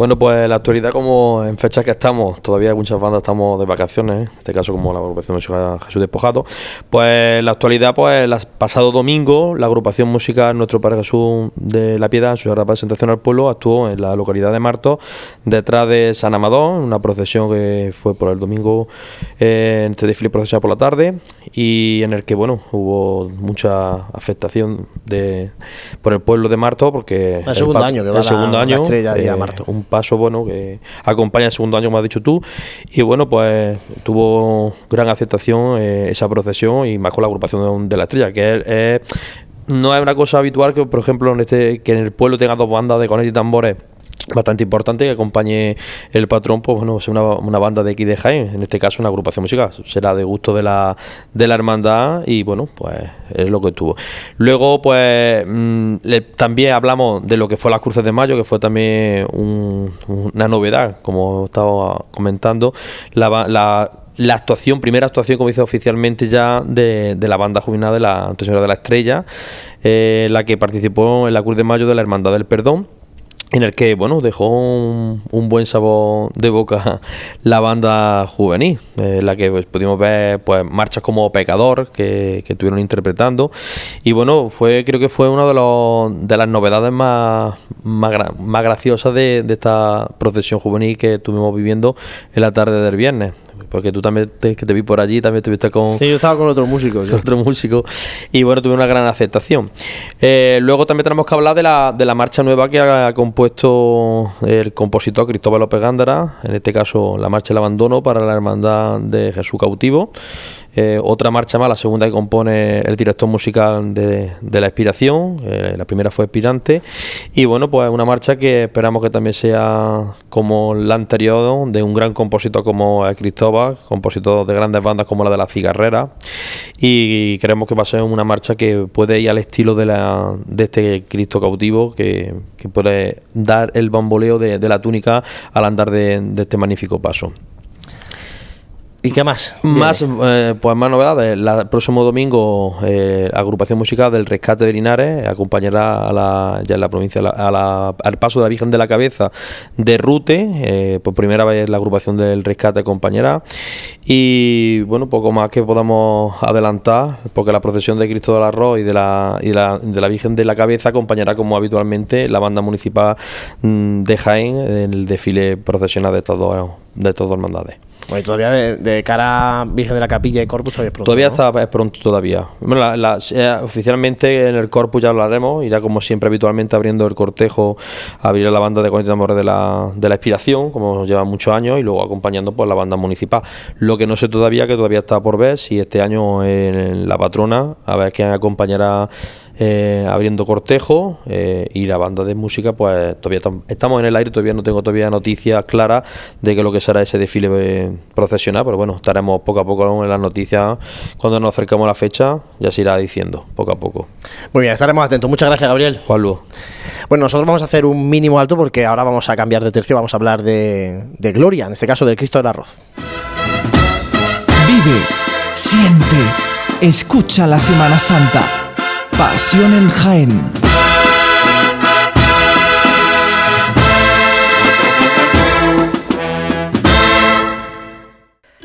Bueno, pues la actualidad, como en fechas que estamos, todavía muchas bandas estamos de vacaciones, en este caso como la agrupación musical Jesús Despojado, pues la actualidad, pues el pasado domingo, la agrupación musical Nuestro Padre Jesús de la Piedad, en su representación al pueblo, actuó en la localidad de Marto, detrás de San Amador, una procesión que fue por el domingo, eh, este desfile procesión por la tarde, y en el que, bueno, hubo mucha afectación de, por el pueblo de Marto, porque... El segundo año que va el segundo la, año, estrella de eh, Marto paso bueno que acompaña el segundo año, como has dicho tú, y bueno, pues tuvo gran aceptación eh, esa procesión y más con la agrupación de, la estrella, que no es una cosa habitual que, por ejemplo, en este que en el pueblo tenga dos bandas de cornetas y tambores bastante importante que acompañe el patrón, pues bueno, una, una, banda de aquí de Jaén, en este caso una agrupación musical, será de gusto de la, de la hermandad y bueno, pues es lo que tuvo. Luego, pues mm, también hablamos de lo que fue las cruces de mayo, que fue también una novedad, como estaba comentando, la, la la actuación, primera actuación, como dice oficialmente ya, de, de la banda juvenil de la Tesora de la Estrella, eh, la que participó en la Cruz de Mayo de la Hermandad del Perdón en el que bueno dejó un, buen sabor de boca la banda juvenil, en la que pues, pudimos ver pues marchas como Pecador que, que estuvieron interpretando. Y bueno fue creo que fue una de, los, de las novedades más, más, más graciosas de, de, esta procesión juvenil que estuvimos viviendo en la tarde del viernes porque tú también te, que te vi por allí, también estuviste con... Sí, yo estaba con otro músico. Con otro músico. Y bueno, tuve una gran aceptación. Eh, luego también tenemos que hablar de la, de la marcha nueva que ha compuesto el compositor Cristóbal López Gándara, en este caso la marcha del abandono para la Hermandad de Jesús Cautivo. Eh, otra marcha más, la segunda que compone el director musical de, la Inspiración, eh, la primera fue Expirante, y bueno, pues una marcha que esperamos que también sea como la anterior, de un gran compositor como Cristóbal, compositor de grandes bandas como la de La Cigarrera, y creemos que va a ser una marcha que puede ir al estilo de, la, de este Cristo cautivo, que, puede dar el bamboleo de, la túnica al andar de este magnífico paso. ¿Y qué más? Más, eh, pues más novedades. El próximo domingo, eh, agrupación musical del Rescate de Linares acompañará a la, ya en la provincia a al paso de la Virgen de la Cabeza de Rute. Eh, por primera vez la agrupación del Rescate acompañará. Y bueno, poco más que podamos adelantar, porque la procesión de Cristo del Arroz y de la, y la, de la Virgen de la Cabeza acompañará como habitualmente la banda municipal mm, de Jaén en el desfile procesional de estas dos, de estas dos hermandades todavía de, cara a Virgen de la Capilla y Corpus todavía es pronto. Todavía está es pronto todavía. Bueno, eh, oficialmente en el Corpus ya hablaremos, irá como siempre habitualmente abriendo el cortejo, abrir la banda de Cornetas de la, de la Expiración, como lleva muchos años, y luego acompañando por la banda municipal. Lo que no sé todavía, que todavía está por ver, si este año en la patrona, a ver quién acompañará eh, abriendo cortejo eh, y la banda de música pues todavía estamos en el aire, todavía no tengo todavía noticias claras de que lo que será ese desfile eh, procesional, pero bueno, estaremos poco a poco en las noticias cuando nos acercamos a la fecha, ya se irá diciendo poco a poco. Muy bien, estaremos atentos. Muchas gracias, Gabriel. Juan Bueno, nosotros vamos a hacer un mínimo alto porque ahora vamos a cambiar de tercio, vamos a hablar de, de Gloria, en este caso del Cristo del Arroz. Vive, siente, escucha la Semana Santa. Pasión en Jaén.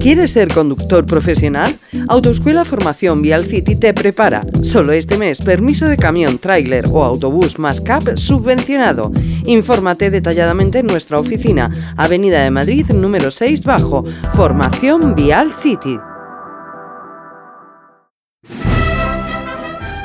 ¿Quieres ser conductor profesional? Autoescuela Formación Vial City te prepara. Solo este mes, permiso de camión, tráiler o autobús más CAP subvencionado. Infórmate detalladamente en nuestra oficina, Avenida de Madrid número 6 bajo, Formación Vial City.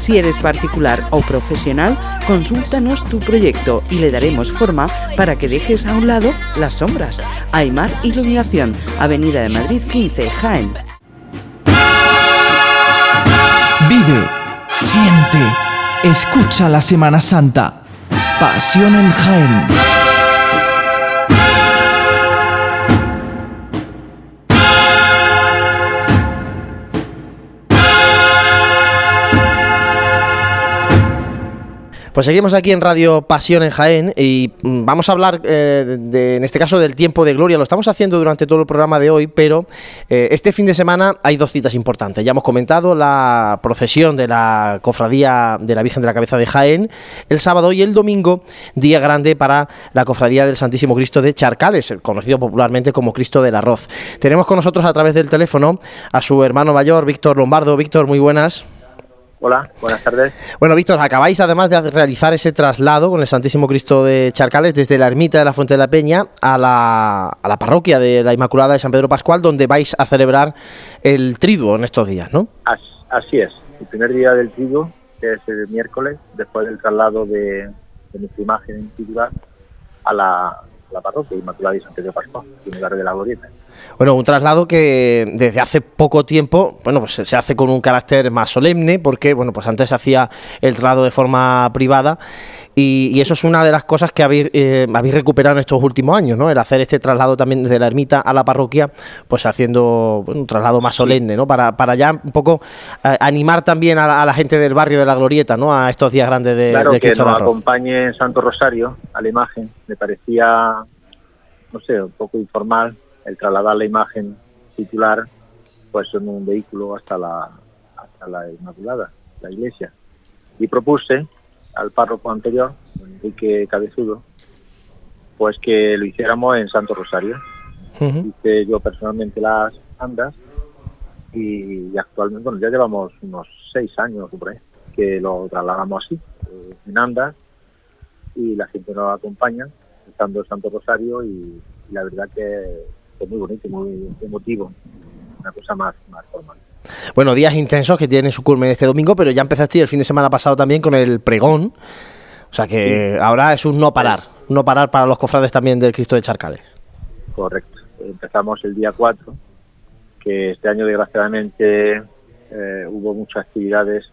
Si eres particular o profesional, Consúltanos tu proyecto y le daremos forma para que dejes a un lado las sombras. Aymar Iluminación, Avenida de Madrid 15, Jaén. Vive, siente, escucha la Semana Santa. Pasión en Jaén. Pues seguimos aquí en Radio Pasión en Jaén y mm, vamos a hablar, eh, de, en este caso, del tiempo de gloria. Lo estamos haciendo durante todo el programa de hoy, pero eh, este fin de semana hay dos citas importantes. Ya hemos comentado la procesión de la Cofradía de la Virgen de la Cabeza de Jaén el sábado y el domingo, día grande para la Cofradía del Santísimo Cristo de Charcales, conocido popularmente como Cristo del Arroz. Tenemos con nosotros a través del teléfono a su hermano mayor, Víctor Lombardo. Víctor, muy buenas. Hola, buenas tardes. Bueno, Víctor, acabáis además de realizar ese traslado con el Santísimo Cristo de Charcales desde la ermita de la Fuente de la Peña a la, a la parroquia de la Inmaculada de San Pedro Pascual, donde vais a celebrar el triduo en estos días, ¿no? Así es, el primer día del triduo, que es el miércoles, después del traslado de, nuestra imagen titular a la, la parroquia Inmaculada de San Pedro Pascual, en el barrio de la Glorieta. Bueno, un traslado que desde hace poco tiempo, bueno, pues se hace con un carácter más solemne, porque, bueno, pues antes se hacía el traslado de forma privada y, eso es una de las cosas que habéis, eh, habéis, recuperado en estos últimos años, ¿no? El hacer este traslado también desde la ermita a la parroquia, pues haciendo un traslado más solemne, ¿no? Para, para ya un poco eh, animar también a la, gente del barrio de la Glorieta, ¿no? A estos días grandes de, claro, que nos acompañe Santo Rosario a la imagen, me parecía, no sé, un poco informal el trasladar la imagen titular pues en un vehículo hasta la, hasta la Inmaculada, la iglesia. Y propuse al párroco anterior, Enrique Cabezudo, pues que lo hiciéramos en Santo Rosario. Hice yo personalmente las andas y, actualmente, bueno, ya llevamos unos seis años que lo trasladamos así, eh, en andas, y la gente nos acompaña, estando en Santo Rosario, y la verdad que muy bonito, muy emotivo, una cosa más, más formal. Bueno, días intensos que tienen su culmen este domingo, pero ya empezaste el fin de semana pasado también con el pregón. O sea que ahora es un no parar, no parar para los cofrades también del Cristo de Charcales. Correcto. Empezamos el día 4, que este año desgraciadamente eh, hubo muchas actividades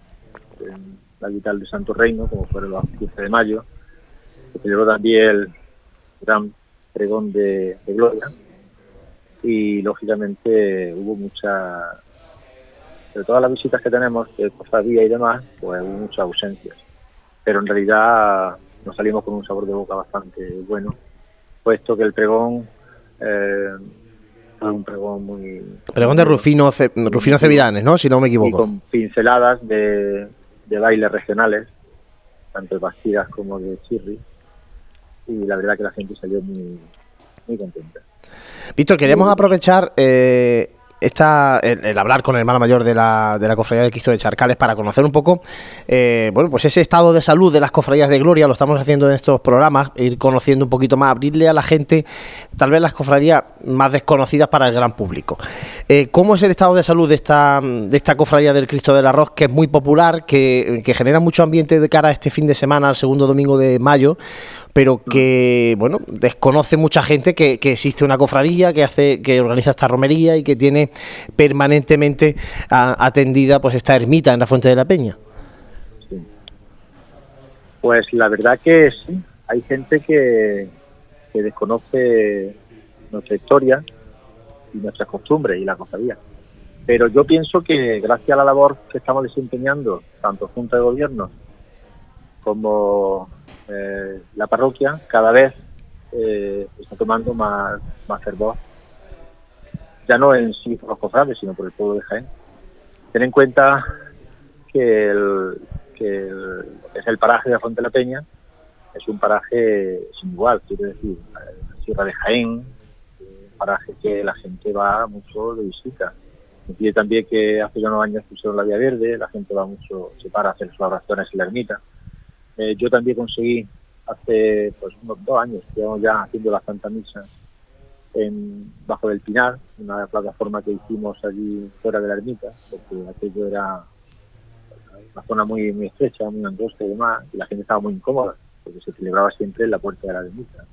en la vital de Santo Reino, como fue el 15 de mayo. Se celebró también el gran pregón de Gloria, y lógicamente hubo mucha, de todas las visitas que tenemos de cofradía y demás, pues hubo muchas ausencias. Pero en realidad nos salimos con un sabor de boca bastante bueno, puesto que el pregón eh, fue un pregón muy... Pregón de Rufino, Rufino Cevidanes, ¿no? Si no me equivoco. con pinceladas de, de bailes regionales, tanto de Bastidas como de Chirri, y la verdad que la gente salió muy, muy contenta. Víctor, queríamos aprovechar eh, esta, el, hablar con el hermano mayor de la, de la Cofradía del Cristo de Charcales para conocer un poco eh, bueno, pues ese estado de salud de las cofradías de gloria, lo estamos haciendo en estos programas, ir conociendo un poquito más, abrirle a la gente tal vez las cofradías más desconocidas para el gran público. Eh, ¿Cómo es el estado de salud de esta, de esta Cofradía del Cristo del Arroz, que es muy popular, que, que genera mucho ambiente de cara a este fin de semana, al segundo domingo de mayo? Pero que, bueno, desconoce mucha gente que, existe una cofradía que hace, que organiza esta romería y que tiene permanentemente atendida pues esta ermita en la Fuente de la Peña. Pues la verdad que sí, hay gente que, que desconoce nuestra historia y nuestras costumbres y la cofradía. Pero yo pienso que gracias a la labor que estamos desempeñando, tanto Junta de Gobierno como eh, la parroquia cada vez eh, está tomando más, más fervor, ya no en sí por los cofrades, sino por el pueblo de Jaén. Ten en cuenta que, el, que el- es el paraje de Fuente la Peña es un paraje sin igual, quiero decir, la Sierra de Jaén, un paraje que la gente va mucho de visita. Coincide también que hace unos años pusieron la Vía Verde, la gente va mucho, se para a hacer sus oraciones en la ermita. Eh, yo también conseguí hace pues unos dos años, llevamos ya haciendo la Santa Misa Bajo del Pinar, una plataforma que hicimos allí fuera de la ermita, porque aquello era una zona muy, estrecha, muy angosta y demás, y la gente estaba muy incómoda, porque se celebraba siempre en la puerta de la ermita.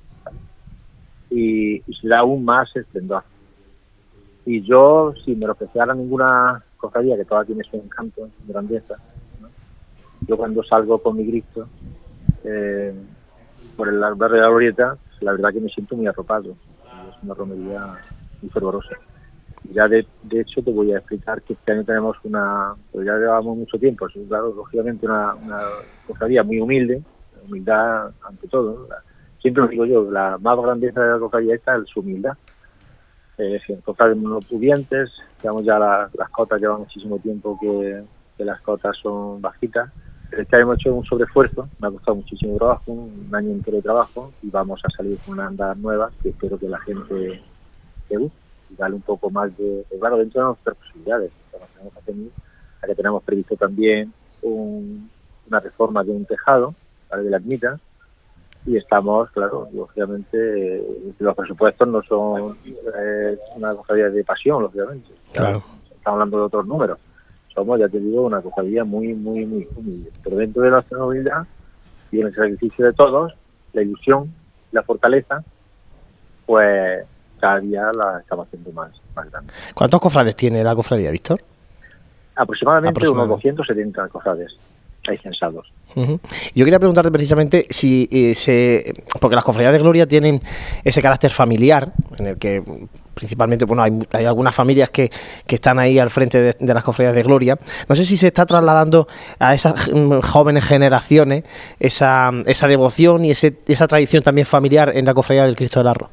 Y, y se da aún más esplendor. Y yo, sin menospreciar a ninguna cofradía que toda tiene su encanto, su grandeza. Yo cuando salgo con mi Cristo eh, por el barrio de la Glorieta, la verdad que me siento muy arropado. Es una romería muy fervorosa. Ya de, de hecho te voy a explicar que este año tenemos una, pues ya llevamos mucho tiempo, es claro, lógicamente una, una cofradía muy humilde, humildad ante todo. Siempre lo digo yo, la más grandeza de la cofradía esta es su humildad. Eh, cofrades monopudientes, digamos ya la- las cotas llevan muchísimo tiempo que, que las cotas son bajitas. Este año hemos hecho un sobreesfuerzo, me ha costado muchísimo trabajo, un año entero de trabajo, y vamos a salir con una andada nueva que espero que la gente le guste y darle un poco más de, de- claro, dentro de nuestras posibilidades. tenemos que tener, que tenemos previsto también un- una reforma de un tejado, ¿vale? de la ermita, y estamos, claro, lógicamente, eh, los presupuestos no son eh, una cofradía de pasión, lógicamente. Claro. Estamos hablando de otros números. Somos, ya te digo, una cofradía muy, muy, muy humilde. Pero dentro de nuestra humildad y en el sacrificio de todos, la ilusión, la fortaleza, pues cada día la estamos haciendo más, más grande. ¿Cuántos cofrades tiene la cofradía, Víctor? Aproximadamente, Aproximadamente. unos 270 cofrades hay censados. Yo quería preguntarte precisamente si eh, se. Porque las cofradías de Gloria tienen ese carácter familiar, en el que principalmente, bueno, hay, hay algunas familias que, que están ahí al frente de, las cofradías de Gloria. No sé si se está trasladando a esas mm, jóvenes generaciones esa, esa devoción y ese, esa tradición también familiar en la cofradía del Cristo del Arro.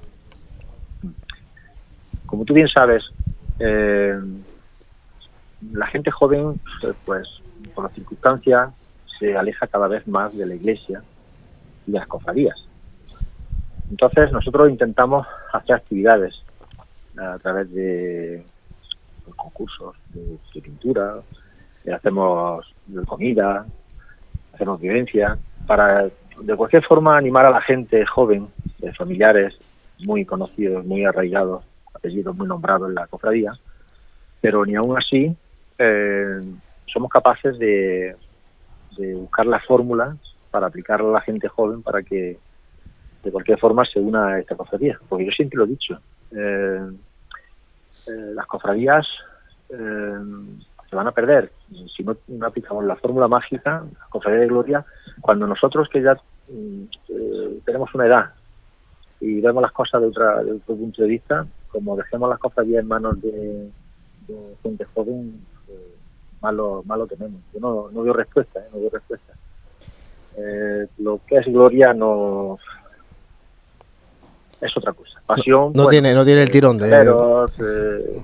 como tú bien sabes, eh, la gente joven, eh, pues por las circunstancias, se aleja cada vez más de la iglesia y de las cofradías. Entonces nosotros intentamos hacer actividades a través de concursos de, pintura, eh, hacemos comida, hacemos vivencia, para de cualquier forma animar a la gente joven, de familiares muy conocidos, muy arraigados, apellidos muy nombrados en la cofradía, pero ni aún así eh, somos capaces de, de buscar la fórmula para aplicarla a la gente joven para que de cualquier forma se una a esta cofradía. Porque yo siempre lo he dicho, eh, eh, las cofradías eh, se van a perder si no, aplicamos la fórmula mágica, la cofradía de gloria, cuando nosotros que ya mm, eh, tenemos una edad y vemos las cosas de, otra, de otro punto de vista, como dejemos las cofradías en manos de, de gente joven, malo, malo tenemos. Yo no, no veo respuesta, no veo respuesta. Lo que es gloria no es otra cosa. Pasión. No tiene- no tiene el tirón de- Pero eh,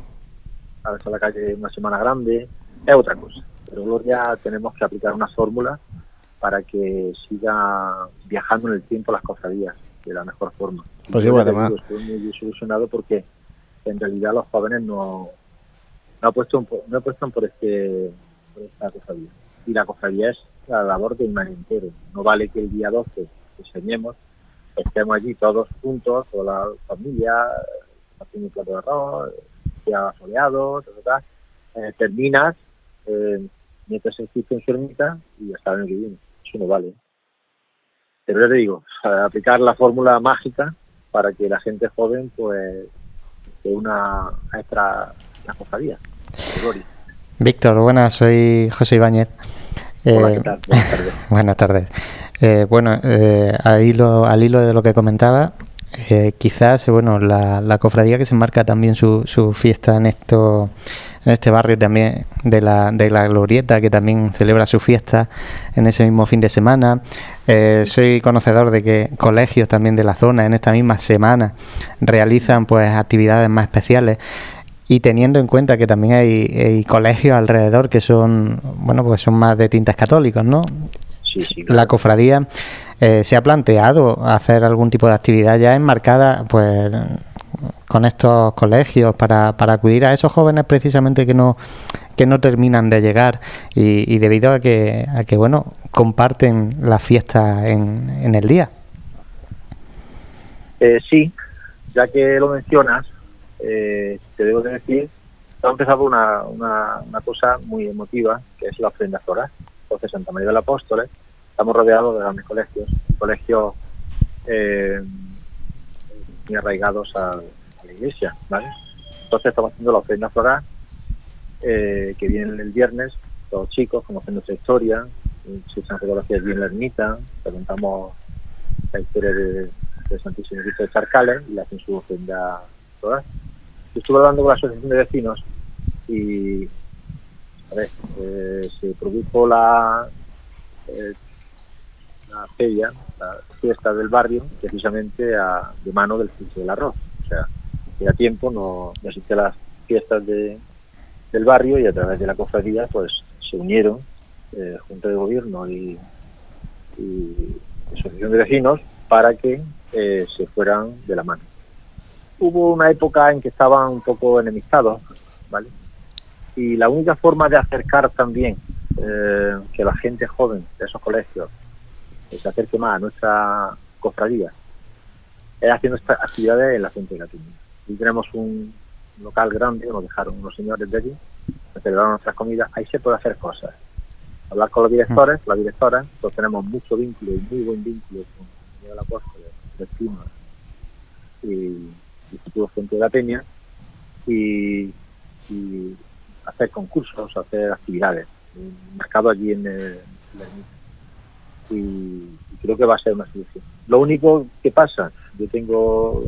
a veces a la calle una semana grande es otra cosa. Pero gloria tenemos que aplicar una fórmula para que siga viajando en el tiempo las cofradías de la mejor forma. Pues sí, Yo pues, además- Estoy muy desilusionado porque en realidad los jóvenes no, no apuestan por, no apuestan por este por esta cofradía. Y la cofradía es la labor de un año entero. No vale que el día 12 enseñemos, estemos allí todos juntos, toda la familia, haciendo un plato de arroz, ya soleado. Eh, terminas, eh, el Cristo en su ermita y hasta el año. Eso no vale. Pero ya te digo, aplicar la fórmula mágica para que la gente joven pues se una a esta la cofradía. de. Víctor, buenas, soy José Ibáñez. Hola, Eh, ¿qué tal? Buenas tardes. Buenas tardes. Eh, bueno, eh, al, hilo, al hilo de lo que comentaba, eh, quizás, bueno, la, cofradía que se marca también su, su fiesta en esto en este barrio también de la, de la Glorieta, que también celebra su fiesta en ese mismo fin de semana. Eh, soy conocedor de que colegios también de la zona en esta misma semana realizan pues actividades más especiales y teniendo en cuenta que también hay, colegios alrededor que son bueno pues son más de tintes católicos, ¿no? La cofradía eh, se ha planteado hacer algún tipo de actividad ya enmarcada pues con estos colegios para, para acudir a esos jóvenes precisamente que no que no terminan de llegar y, debido a que, a que bueno comparten la fiesta en, en el día. Eh, sí, ya que lo mencionas, eh, te debo de decir, ha empezado una, una, cosa muy emotiva, que es la ofrenda floral. Entonces, Santa María del Apóstoles, estamos rodeados de grandes colegios, colegios eh, muy arraigados a, la iglesia, ¿vale? Entonces estamos haciendo la ofrenda floral, eh, que viene el viernes, los chicos conocen nuestra historia, se echan fotografías bien la ermita, preguntamos la historia de, Santísimo Cristo de Charcales y hacen su ofrenda floral. Estuve hablando con la asociación de vecinos y a ver, eh, se produjo la, eh, la feria, la fiesta del barrio, precisamente de mano del Cristo del Arroz. O sea, a tiempo no, no existían las fiestas de, del barrio y a través de la cofradía pues se unieron eh, Junta de Gobierno y, Asociación de Vecinos para que eh, se fueran de la mano. Hubo una época en que estaban un poco enemistados, ¿vale? Y la única forma de acercar también eh, que la gente joven de esos colegios se acerque más a nuestra cofradía es haciendo estas actividades en la gente de la Y tenemos un local grande, nos dejaron unos señores de allí, nos celebraron nuestras comidas, ahí se puede hacer cosas. Hablar con los directores, la directora, pues tenemos mucho vínculo y muy buen vínculo con Miguel Apóstol, Destino y Instituto Fuente de la Peña, y, hacer concursos, hacer actividades, marcado allí en el, y, creo que va a ser una solución. Lo único que pasa, yo tengo,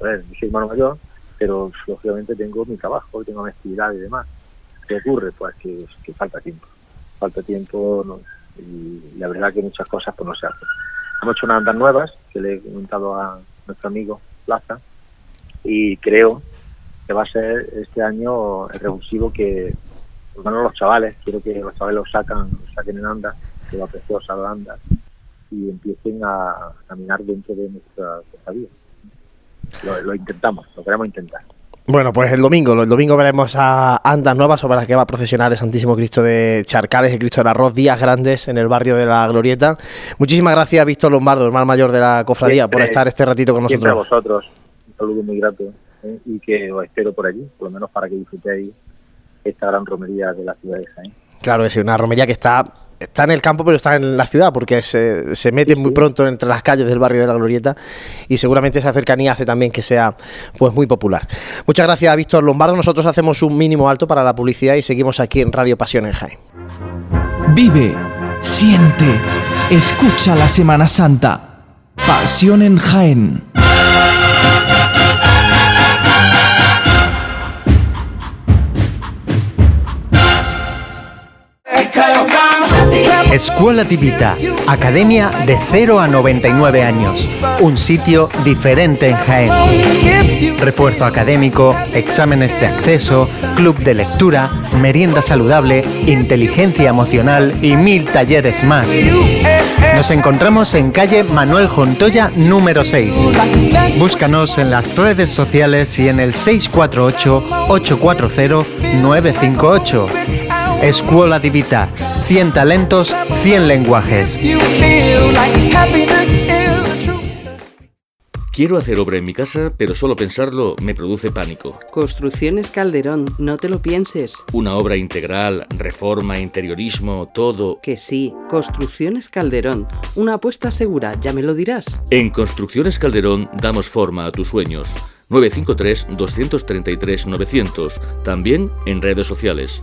a ver, yo soy hermano mayor, pero lógicamente tengo mi trabajo, tengo mi actividad y demás. ¿Qué ocurre? Pues que, falta tiempo. Falta tiempo y la verdad que muchas cosas pues no se hacen. Hemos hecho unas andas nuevas que le he comentado a nuestro amigo Plaza y creo que va a ser este año el revulsivo que, por lo menos los chavales, quiero que los chavales lo sacan, lo saquen en andas, que va preciosa la anda y empiecen a caminar dentro de nuestra cofradía lo, intentamos, lo queremos intentar. Bueno, pues el domingo, el domingo veremos a Andas Nuevas sobre las que va a procesionar el Santísimo Cristo de Charcales, el Cristo del Arroz, días grandes en el barrio de la Glorieta. Muchísimas gracias, Víctor Lombardo, hermano mayor de la cofradía, por estar este ratito con nosotros. a vosotros, un saludo muy grato ¿eh? y que os espero por allí, por lo menos para que disfrutéis esta gran romería de la ciudad de Jaén. Claro que sí, una romería que está está en el campo, pero está en la ciudad, porque se, se mete muy pronto entre las calles del barrio de la Glorieta y seguramente esa cercanía hace también que sea pues muy popular. Muchas gracias, Víctor Lombardo. Nosotros hacemos un mínimo alto para la publicidad y seguimos aquí en Radio Pasión en Jaén. Vive, siente, escucha la Semana Santa. Pasión en Jaén. Escuela Tivita, academia de 0 a 99 años, un sitio diferente en Jaén. Refuerzo académico, exámenes de acceso, club de lectura, merienda saludable, inteligencia emocional y mil talleres más. Nos encontramos en calle Manuel Jontoya número 6. Búscanos en las redes sociales y en el 648-840-958. Escuela Divita, 100 talentos, 100 lenguajes. Quiero hacer obra en mi casa, pero solo pensarlo me produce pánico. Construcciones Calderón, no te lo pienses. Una obra integral, reforma, interiorismo, todo. Que sí, Construcciones Calderón, una apuesta segura, ya me lo dirás. En Construcciones Calderón damos forma a tus sueños. 953-233-900, también en redes sociales.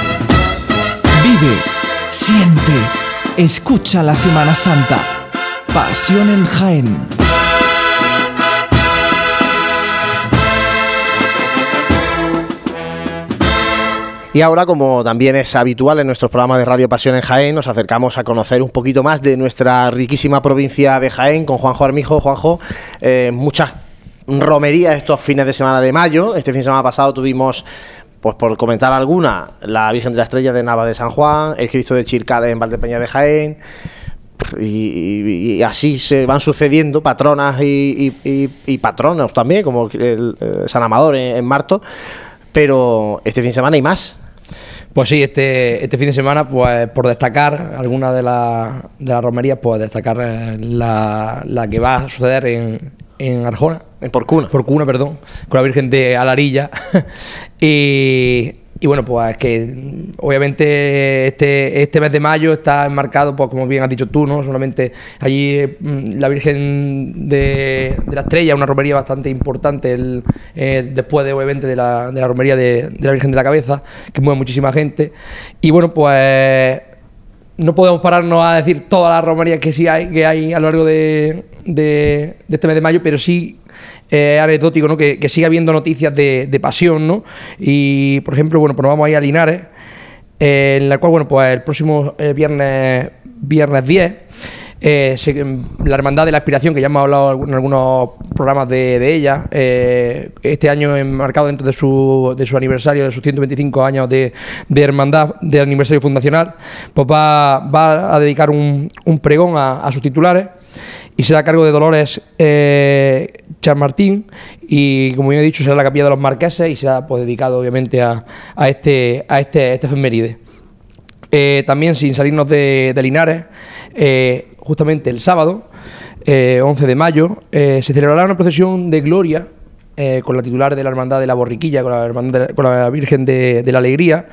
Siente, escucha la Semana Santa. Pasión en Jaén. Y ahora, como también es habitual en nuestros programas de Radio Pasión en Jaén, nos acercamos a conocer un poquito más de nuestra riquísima provincia de Jaén con Juanjo Armijo. Juanjo, eh, muchas romerías estos fines de semana de mayo. Este fin de semana pasado tuvimos, pues por comentar alguna, la Virgen de la Estrella de Nava de San Juan, el Cristo de Chircal en Valdepeña de Jaén. Y, así se van sucediendo patronas y, patronos también, como eh, San Amador en, en Marto. Pero este fin de semana hay más. Pues sí, este, este fin de semana, pues por destacar algunas de, la- de las romerías, pues destacar eh, la, la que va a suceder en, en Arjona. En Porcuna. Porcuna, perdón, con la Virgen de Alarilla. y, y bueno, pues que obviamente este, este mes de mayo está enmarcado, pues como bien has dicho tú, ¿no? Solamente allí mm, la Virgen de, de la Estrella, una romería bastante importante, el, eh, después de obviamente de la, de la romería de, de la Virgen de la Cabeza, que mueve muchísima gente. Y bueno, pues no podemos pararnos a decir todas las romerías que sí hay, que hay a lo largo de, de- de este mes de mayo, pero sí eh, anecdótico, ¿no? Que, que siga habiendo noticias de, de pasión, ¿no? Y, por ejemplo, bueno, pues nos vamos a ir a Linares, eh, en la cual, bueno, pues el próximo eh, viernes, viernes 10, eh, la Hermandad de la Aspiración, que ya hemos hablado en algunos programas de, ella, eh, este año enmarcado dentro de su, de su aniversario, de sus 125 años de, de hermandad, de aniversario fundacional, pues va, a dedicar un, un pregón a, sus titulares y será a cargo de Dolores eh, Charmartín y como bien he dicho será la capilla de los marqueses y será pues, dedicado obviamente a, a este a este, este efeméride. Eh, también sin salirnos de, de Linares, justamente el sábado, eh, 11 de mayo, eh, se celebrará una procesión de gloria eh, con la titular de la Hermandad de la Borriquilla, con la, Virgen de, la Alegría,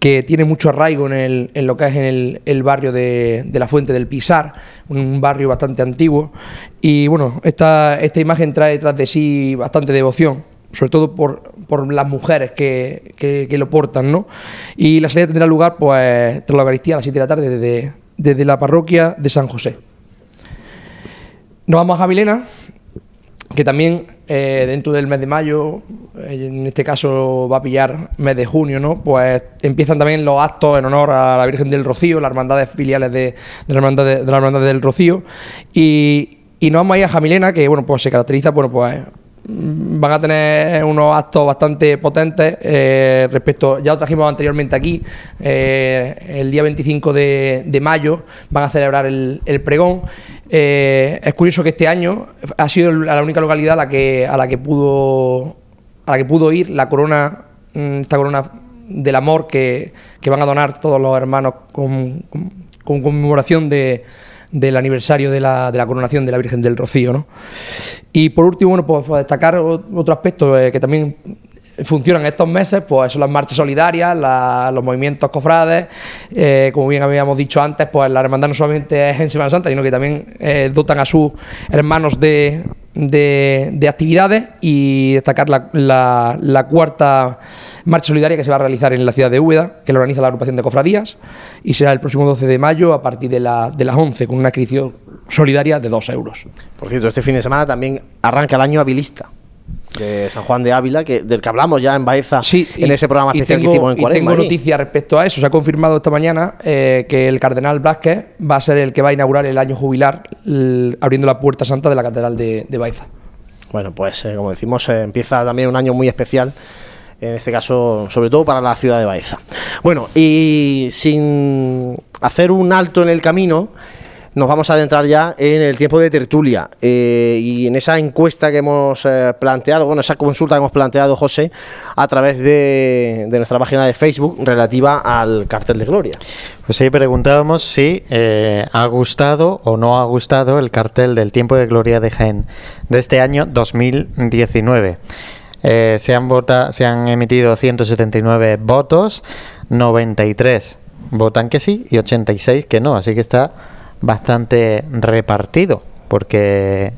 que tiene mucho arraigo en, el- en lo que es en el, barrio de, la Fuente del Pisar, un barrio bastante antiguo. Y bueno, esta, imagen trae tras de sí bastante devoción sobre todo por, las mujeres que lo portan, ¿no? Y la salida tendrá lugar, pues, tras la Eucaristía a las 7 de la tarde desde, desde la parroquia de San José. Nos vamos a Javilena, que también eh, dentro del mes de mayo, eh, en este caso va a pillar mes de junio, ¿no? Pues empiezan también los actos en honor a la Virgen del Rocío, las hermandades filiales de, la, hermandad de, la Hermandad del Rocío. Y, nos vamos a a Jamilena, que bueno, pues se caracteriza, bueno, pues van a tener unos actos bastante potentes eh, respecto, ya lo trajimos anteriormente aquí, eh, el día 25 de, de mayo van a celebrar el, el pregón. Eh, es curioso que este año ha sido la única localidad a la que, a la que pudo a la que pudo ir la corona, mm, esta corona del amor que, que van a donar todos los hermanos con, con- con conmemoración de, del aniversario de la, de la coronación de la Virgen del Rocío. ¿no? Y por último, bueno, pues, pues destacar otro aspecto eh, que también funcionan estos meses, pues son las marchas solidarias, los movimientos cofrades, eh, como bien habíamos dicho antes, pues la hermandad no solamente es en Semana Santa, sino que también eh, dotan a sus hermanos de, de- de actividades y destacar la- la cuarta marcha solidaria que se va a realizar en la ciudad de Úbeda, que la organiza la agrupación de cofradías, y será el próximo 12 de mayo a partir de, la- de las 11, con una inscripción solidaria de 2 euros. Por cierto, este fin de semana también arranca el año habilista de San Juan de Ávila, que, del que hablamos ya en Baeza en ese programa y especial tengo, que hicimos en y Cuaresma. tengo allí. noticias respecto a eso. Se ha confirmado esta mañana eh, que el cardenal Blázquez va a ser el que va a inaugurar el año jubilar abriendo la puerta santa de la catedral de, de Baeza. Bueno, pues eh, como decimos, eh, empieza también un año muy especial, en este caso, sobre todo para la ciudad de Baeza. Bueno, y sin hacer un alto en el camino, nos vamos a adentrar ya en el tiempo de tertulia eh, y en esa encuesta que hemos eh, planteado, bueno, esa consulta que hemos planteado, José, a través de, nuestra página de Facebook relativa al cartel de Gloria. Pues sí, preguntábamos si eh, ha gustado o no ha gustado el cartel del tiempo de gloria de Jaén de este año 2019. Eh, se, han vota, se han emitido 179 votos, 93 votan que sí y 86 que no, así que está bastante repartido porque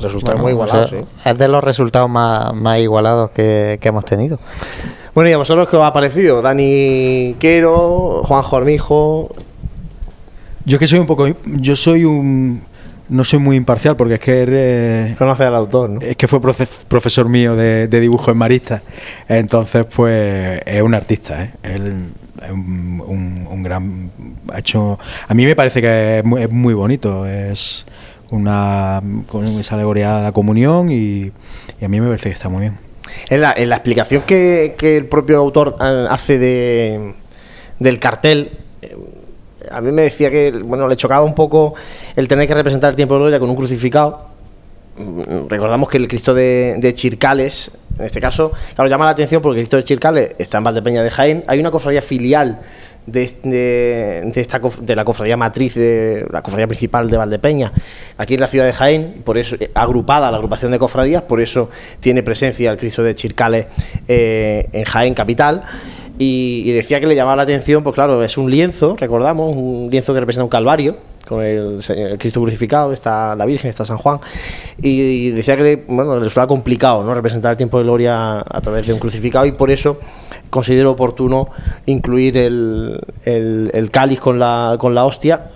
Resultados muy igualados, sí. es de los resultados más, más igualados que, que hemos tenido. Bueno, ¿y a vosotros qué os ha parecido? Dani Quero, Juan Jormijo. Yo que soy un poco. Yo soy un. No soy muy imparcial porque es que. Eh, Conoce al autor, ¿no? Es que fue profe- profesor mío de, de dibujo en Marista. Entonces, pues. Es un artista, ¿eh? Él es un, un- un gran. Ha hecho. A mí me parece que es muy, es muy bonito. Es una. Con esa alegoría a la comunión y, y a mí me parece que está muy bien. En la, en la explicación que, que el propio autor eh, hace de, del cartel, a mí me decía que bueno le chocaba un poco el tener que representar el tiempo de gloria con un crucificado. Recordamos que el Cristo de, Chircales, en este caso, claro, llama la atención porque el Cristo de Chircales está en Valdepeña de Jaén. Hay una cofradía filial de, de- esta de la cofradía matriz, de la cofradía principal de Valdepeña, aquí en la ciudad de Jaén, por eso eh, agrupada la agrupación de cofradías, por eso tiene presencia el Cristo de Chircales eh, en Jaén capital. Y, y decía que le llamaba la atención, pues claro, es un lienzo, recordamos, un lienzo que representa un calvario, con el, Cristo crucificado, está la Virgen, está San Juan, y, decía que le, bueno, le resulta complicado ¿no? representar el tiempo de gloria a través de un crucificado, y por eso considero oportuno incluir el, el- el cáliz con la, con la hostia,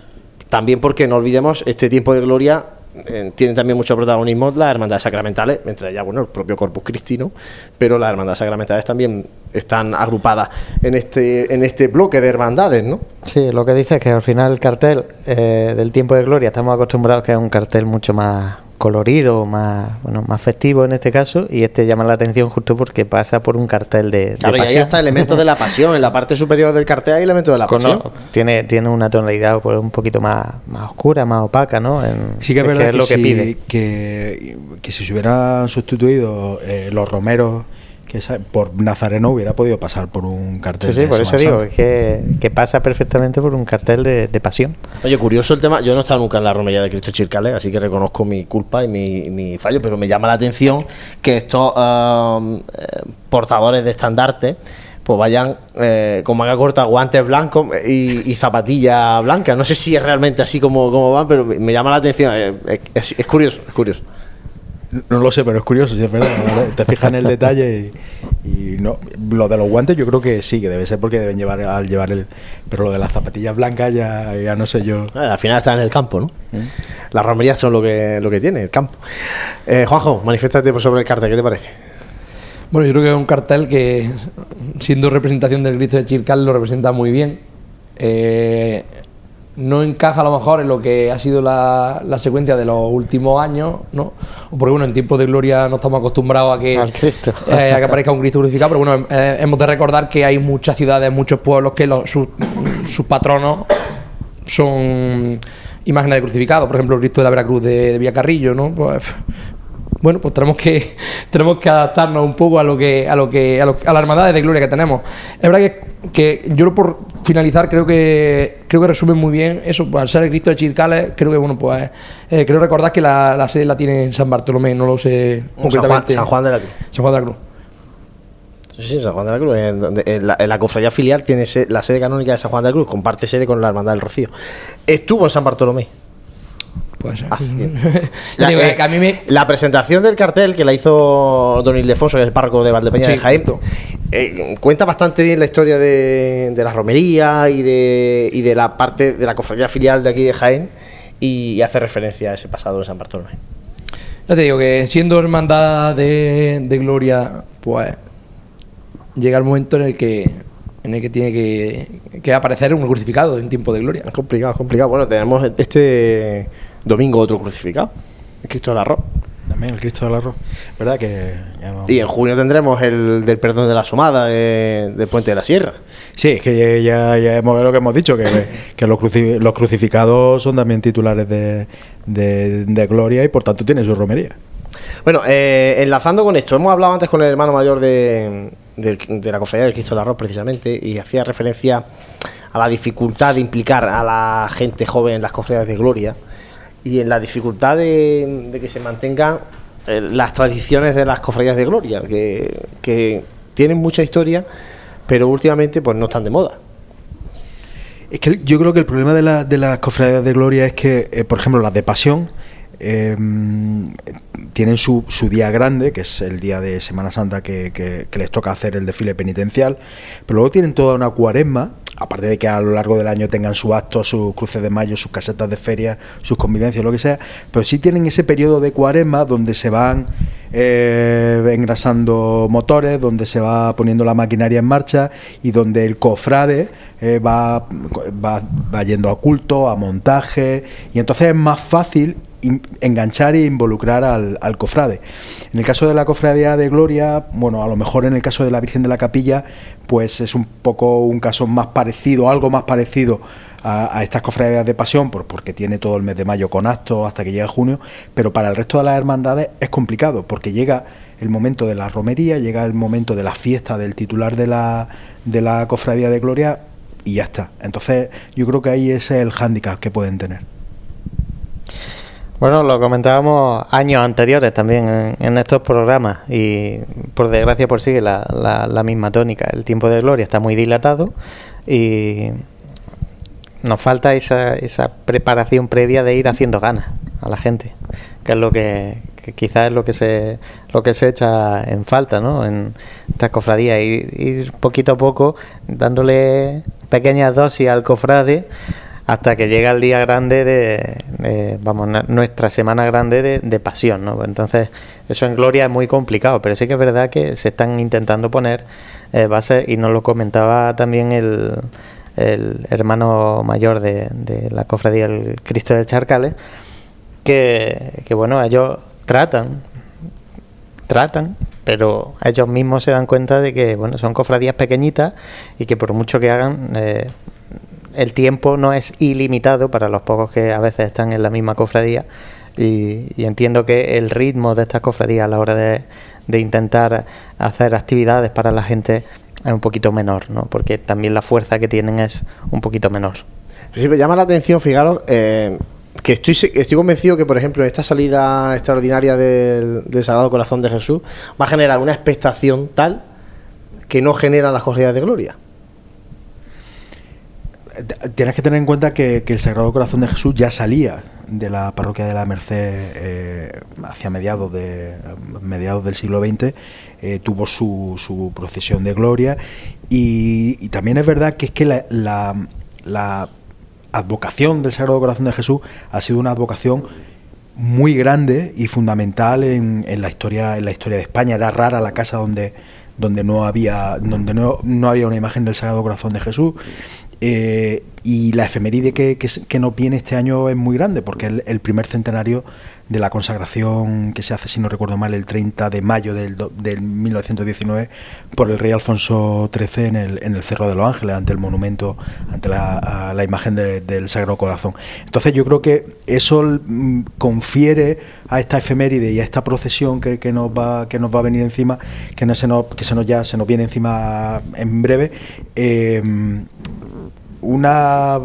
también porque no olvidemos, este tiempo de gloria eh, tiene también mucho protagonismo las hermandades sacramentales, entre ellas, bueno, el propio Corpus Christi, ¿no? pero las hermandades sacramentales también están agrupadas en este, en este bloque de hermandades, ¿no? Sí, lo que dice es que al final el cartel eh, del tiempo de gloria estamos acostumbrados que es un cartel mucho más colorido, más bueno, más festivo en este caso, y este llama la atención justo porque pasa por un cartel de, de Claro, y ahí pasión. está elementos de la pasión, en la parte superior del cartel hay elementos de la Con- pasión. tiene, tiene una tonalidad pues, un poquito más, más oscura, más opaca, ¿no? En- Sí que es verdad que, lo que si, pide. Que, que si se hubieran sustituido eh, los romeros que por Nazareno hubiera podido pasar por un cartel. Sí, sí, de por eso digo, es que, que pasa perfectamente por un cartel de, de pasión. Oye, curioso el tema. Yo no he estado nunca en la romería de Cristo Chircales, así que reconozco mi culpa y mi, mi fallo, pero me llama la atención que estos um, eh, portadores de estandarte pues vayan eh, con manga corta, guantes blancos y, y zapatillas blancas. No sé si es realmente así como, como van, pero me, me llama la atención. eh, es, es curioso, es curioso. No lo sé, pero es curioso, sí, es verdad. Te fijas en el detalle y, y no. Lo de los guantes yo creo que sí, que debe ser porque deben llevar al llevar el. Pero lo de las zapatillas blancas ya, ya no sé yo. Eh, al final está en el campo, ¿no? Las romerías son lo que, lo que tiene, el campo. Eh, Juanjo, manifiéstate pues, sobre el cartel, ¿qué te parece? Bueno, yo creo que es un cartel que, siendo representación del Cristo de Chircal, lo representa muy bien. Eh, no encaja a lo mejor en lo que ha sido la, la secuencia de los últimos años, ¿no? Porque bueno, en tiempos de gloria no estamos acostumbrados a que, eh, a que aparezca un Cristo crucificado, pero bueno, eh, hemos de recordar que hay muchas ciudades, muchos pueblos que los- sus, sus patronos son imágenes de crucificados, por ejemplo el Cristo de la Veracruz de, de Villacarrillo, ¿no? Pues, bueno, pues tenemos que tenemos que adaptarnos un poco a lo que a lo que a, lo- a las hermandades de gloria que tenemos. Es verdad que, que yo por finalizar creo que creo que resume muy bien eso, pues, al ser el Cristo de Chircales, creo que bueno, pues eh, creo recordar que la, la sede la tiene en San Bartolomé, no lo sé San Juan, concretamente. San Juan de la Cruz. San Juan de la Cruz. Sí, sí, San Juan de la Cruz. En, donde- en la, en la cofradía filial tiene se- la sede canónica de San Juan de la Cruz, comparte sede con la Hermandad del Rocío. Estuvo en San Bartolomé. Puede ser. La, Digo, que a mí me- la presentación del cartel que la hizo Don Ildefonso, es el párroco de Valdepeña Sí, de Jaén, eh, cuenta bastante bien la historia de, de la romería y de, y de la parte de la cofradía filial de aquí de Jaén y, y hace referencia a ese pasado de San Bartolomé. Ya te digo que siendo hermandad de, de gloria, pues llega el momento en el que en el que tiene que, que aparecer un crucificado en tiempo de gloria. Es complicado, es complicado. Bueno, tenemos este domingo otro crucificado, el Cristo del Arroz. También el Cristo del Arroz. ¿Verdad que ya no- Y en junio tendremos el del perdón de la Somada de, de Puente de la Sierra. Sí, es que ya, ya, hemos lo que hemos dicho, que, que los, los, crucificados son también titulares de, de, gloria y por tanto tienen su romería. Bueno, eh, enlazando con esto, hemos hablado antes con el hermano mayor de, de la Cofradía del Cristo del Arroz precisamente y hacía referencia a la dificultad de implicar a la gente joven en las cofradías de gloria y en la dificultad de, que se mantengan eh, las tradiciones de las cofradías de gloria, que, que tienen mucha historia pero últimamente pues no están de moda. Es que yo creo que el problema de, la, de las cofradías de gloria es que, eh, por ejemplo, las de pasión eh, tienen su, su, día grande, que es el día de Semana Santa que, que, les toca hacer el desfile penitencial, pero luego tienen toda una cuaresma aparte de que a lo largo del año tengan su acto, sus cruces de mayo, sus casetas de feria, sus convivencias, lo que sea, pero sí tienen ese periodo de cuaresma donde se van eh, engrasando motores, donde se va poniendo la maquinaria en marcha y donde el cofrade eh, va, va yendo a culto, a montaje, y entonces es más fácil enganchar e involucrar al, cofrade. En el caso de la cofradía de Gloria, bueno, a lo mejor en el caso de la Virgen de la Capilla, pues es un poco un caso más parecido, algo más parecido a, estas cofradías de pasión, por, porque tiene todo el mes de mayo con actos hasta que llega junio, pero para el resto de las hermandades es complicado, porque llega el momento de la romería, llega el momento de la fiesta del titular de la, de la cofradía de Gloria y ya está. Entonces yo creo que ahí ese es el hándicap que pueden tener. Bueno, lo comentábamos años anteriores también en, estos programas y por desgracia por sigue la, la, misma tónica. El tiempo de gloria está muy dilatado y nos falta esa, esa preparación previa de ir haciendo ganas a la gente, que es lo que, quizás es lo que se lo que se echa en falta, ¿no? En estas cofradías ir poquito a poco dándole pequeñas dosis al cofrade hasta que llega el día grande de, vamos, nuestra semana grande de, pasión, ¿no? Entonces, eso en Gloria es muy complicado, pero sí que es verdad que se están intentando poner eh, bases, y nos lo comentaba también el, el hermano mayor de, la cofradía el Cristo de Charcales, que, que bueno, ellos tratan, tratan, pero ellos mismos se dan cuenta de que bueno son cofradías pequeñitas y que por mucho que hagan eh, el tiempo no es ilimitado para los pocos que a veces están en la misma cofradía y, entiendo que el ritmo de estas cofradías a la hora de, intentar hacer actividades para la gente es un poquito menor, ¿no? porque también la fuerza que tienen es un poquito menor. Sí, me llama la atención, fijaros, eh, que estoy, estoy convencido que, por ejemplo, esta salida extraordinaria del, del Sagrado Corazón de Jesús va a generar una expectación tal que no genera las cofradías de gloria tienes que tener en cuenta que, el Sagrado Corazón de Jesús ya salía de la parroquia de la Merced eh, hacia mediados de mediados del siglo XX eh, tuvo su, su, procesión de gloria. Y, también es verdad que es que la, la, advocación del Sagrado Corazón de Jesús ha sido una advocación muy grande y fundamental en, en, la historia en la historia de España. Era rara la casa donde donde no había donde no, no había una imagen del Sagrado Corazón de Jesús eh, y la efeméride que, que, nos viene este año es muy grande, porque el, primer centenario de la consagración que se hace, si no recuerdo mal, el 30 de mayo del, del 1919 por el rey Alfonso XIII en el, en el Cerro de los Ángeles, ante el monumento, ante la, la imagen del Sagrado Corazón. Entonces yo creo que eso mm, confiere a esta efeméride y a esta procesión que, que, nos va que nos va a venir encima, que no se nos, que se nos ya se nos viene encima en breve. Eh, una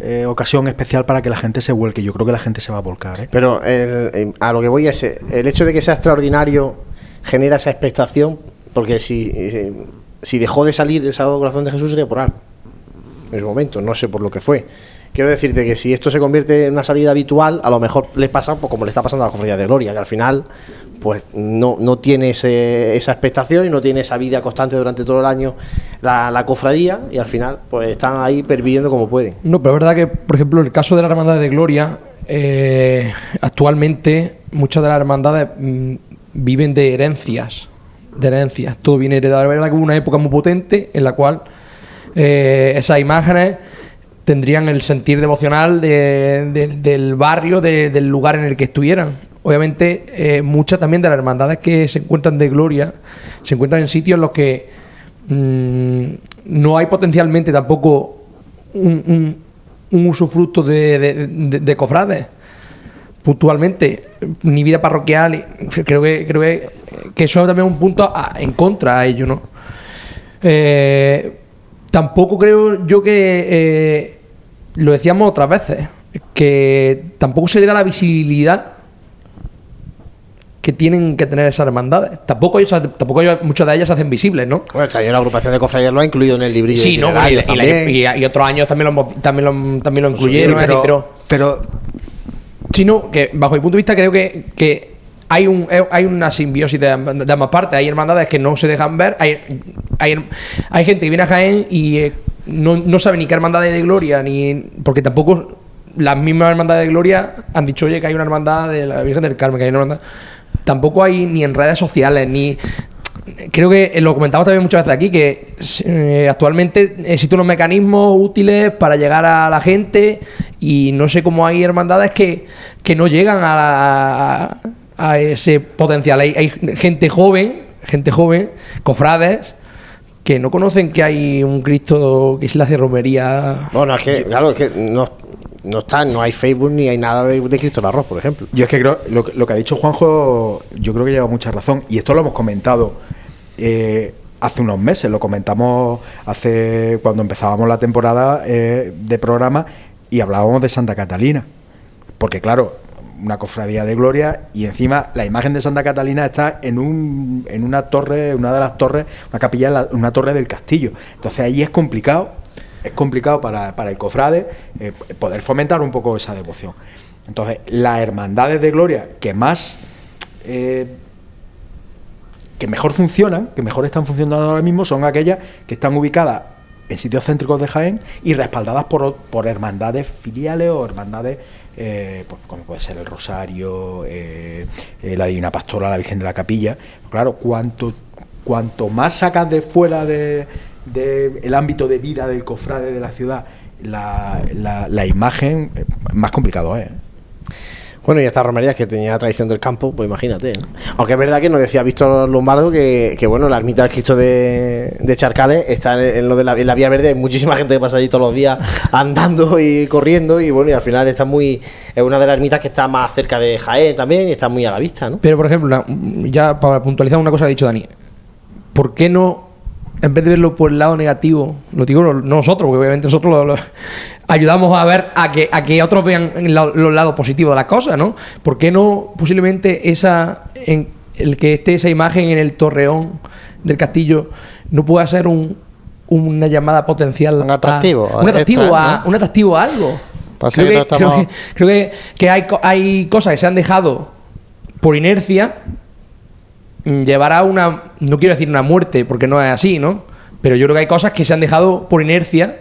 eh, ocasión especial para que la gente se vuelque. Yo creo que la gente se va a volcar. ¿eh? Pero a lo que voy es, el hecho de que sea extraordinario genera esa expectación, porque si, si dejó de salir el Sagrado Corazón de Jesús sería por algo, en su momento, no sé por lo que fue. Quiero decirte que si esto se convierte en una salida habitual, a lo mejor le pasa pues, como le está pasando a la Cofradía de Gloria, que al final pues no, no tiene esa expectación y no tiene esa vida constante durante todo el año la, cofradía y al final pues están ahí perviviendo como pueden. No, pero es verdad que, por ejemplo, el caso de la Hermandad de Gloria, eh, actualmente muchas de las hermandades mm, viven de herencias, de herencias, todo viene heredado. Es verdad que hubo una época muy potente en la cual eh, esas imágenes tendrían el sentir devocional del barrio, del lugar en el que estuvieran. Obviamente eh, muchas también de las hermandades que se encuentran de gloria se encuentran en sitios en los que mm, no hay potencialmente tampoco un, usufructo de, de, de- de cofrades. Puntualmente ni vida parroquial creo que creo que, que eso también es un punto en contra a ello no Eh, tampoco creo yo que eh, lo decíamos otras veces que tampoco se le da la visibilidad que tienen que tener esas hermandades. Tampoco, ellos, tampoco ellos- muchas de ellas se hacen visibles, ¿no? Bueno, está la agrupación de cofradías lo ha incluido en el librillo. Sí, ¿no? Bueno, y, y y- y otros años también lo, también lo, también lo incluyeron. Sí, pero- pero, Sí, no, que bajo mi punto de vista creo que, que hay un eh, hay una simbiosis de, de ambas partes. Hay hermandades que no se dejan ver. Hay, hay, hay gente que viene a Jaén y eh, no, no sabe ni qué hermandad es de gloria, ni porque tampoco las mismas hermandades de gloria han dicho, oye, que hay una hermandad de la Virgen del Carmen, que hay una hermandad. Tampoco hay ni en redes sociales, ni. Creo que lo comentamos también muchas veces aquí, que eh, actualmente existen unos mecanismos útiles para llegar a la gente y no sé cómo hay hermandades que, que no llegan a, la- ese potencial. Hay, hay gente joven, gente joven, cofrades, que no conocen que hay un Cristo que se le hace romería. Bueno, es que, claro, es que no, no está, no hay Facebook ni hay nada de, de Cristo el Arroz, por ejemplo. Yo es que creo, lo, que- lo que ha dicho Juanjo, yo creo que lleva mucha razón. Y esto lo hemos comentado eh, hace unos meses, lo comentamos hace cuando empezábamos la temporada eh, de programa y hablábamos de Santa Catalina. Porque claro, una cofradía de gloria y encima la imagen de Santa Catalina está en, un, en una torre, una de las torres, una capilla, una torre del castillo. Entonces ahí es complicado, es complicado para, para el cofrade eh, poder fomentar un poco esa devoción. Entonces, las hermandades de gloria que más eh, que mejor funcionan, que mejor están funcionando ahora mismo, son aquellas que están ubicadas en sitios céntricos de Jaén y respaldadas por, por hermandades filiales o hermandades eh, pues, como puede ser el Rosario, eh, eh, la Divina Pastora, la Virgen de la Capilla. Claro, cuanto, cuanto más sacas de fuera de, de el ámbito de vida del cofrade de la ciudad la, la, imagen, eh, más complicado es. ¿Eh? Bueno, y estas romerías que tenía tradición del campo, pues imagínate. ¿no? Aunque es verdad que nos decía Víctor Lombardo que, que, bueno, la ermita del Cristo de, Charcales está en, lo de la, en la Vía Verde. Hay muchísima gente que pasa allí todos los días andando y corriendo. Y bueno, y al final está muy. Es una de las ermitas que está más cerca de Jaén también y está muy a la vista, ¿no? Pero, por ejemplo, ya para puntualizar una cosa que ha dicho Dani, ¿por qué no, en vez de verlo por el lado negativo, lo digo no nosotros, porque obviamente nosotros lo- lo- ayudamos a ver a que, a que otros vean la- los lados positivos de las cosas, ¿no? ¿Por qué no posiblemente esa, en, el que esté esa imagen en el torreón del castillo no pueda ser un, una llamada potencial? Un atractivo, un atractivo, extra, a, ¿no? un atractivo a algo. Pasa Creo que creo que- creo que, que hay, hay cosas que se han dejado por inercia mm, llevar a una, no quiero decir una muerte, porque no es así, ¿no? Pero yo creo que hay cosas que se han dejado por inercia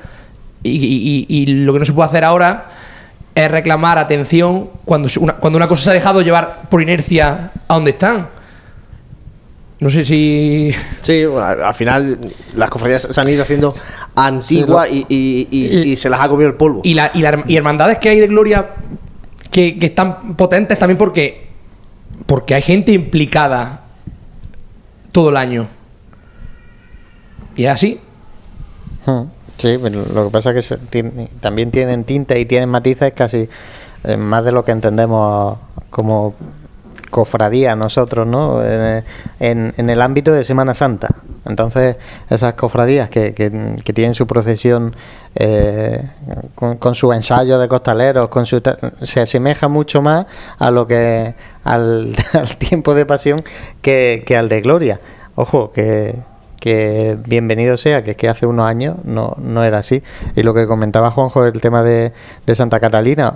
y, y- y- y lo que no se puede hacer ahora es reclamar atención cuando, una, cuando una cosa se ha dejado llevar por inercia a donde están. No sé si... Sí, bueno, al al final las cofradías se han ido haciendo antiguas y, y- y- y se las ha comido el polvo. Y, la, y, la- y hermandades que hay de gloria que, que están potentes también porque, porque hay gente implicada todo el año. Y es así. Hmm, Sí, pero lo que pasa es que tiene- también tienen tinta y tienen matices casi eh, más de lo que entendemos como cofradía nosotros, ¿no? En, en- en el ámbito de Semana Santa. Entonces, esas cofradías que, que- tienen su procesión eh, con, con su ensayo de costaleros, con su se asemeja mucho más a lo que al, al tiempo de pasión que al de gloria. Ojo, que, que bienvenido sea, que es que hace unos años no, no era así. Y lo que comentaba Juanjo, el tema de, de Santa Catalina,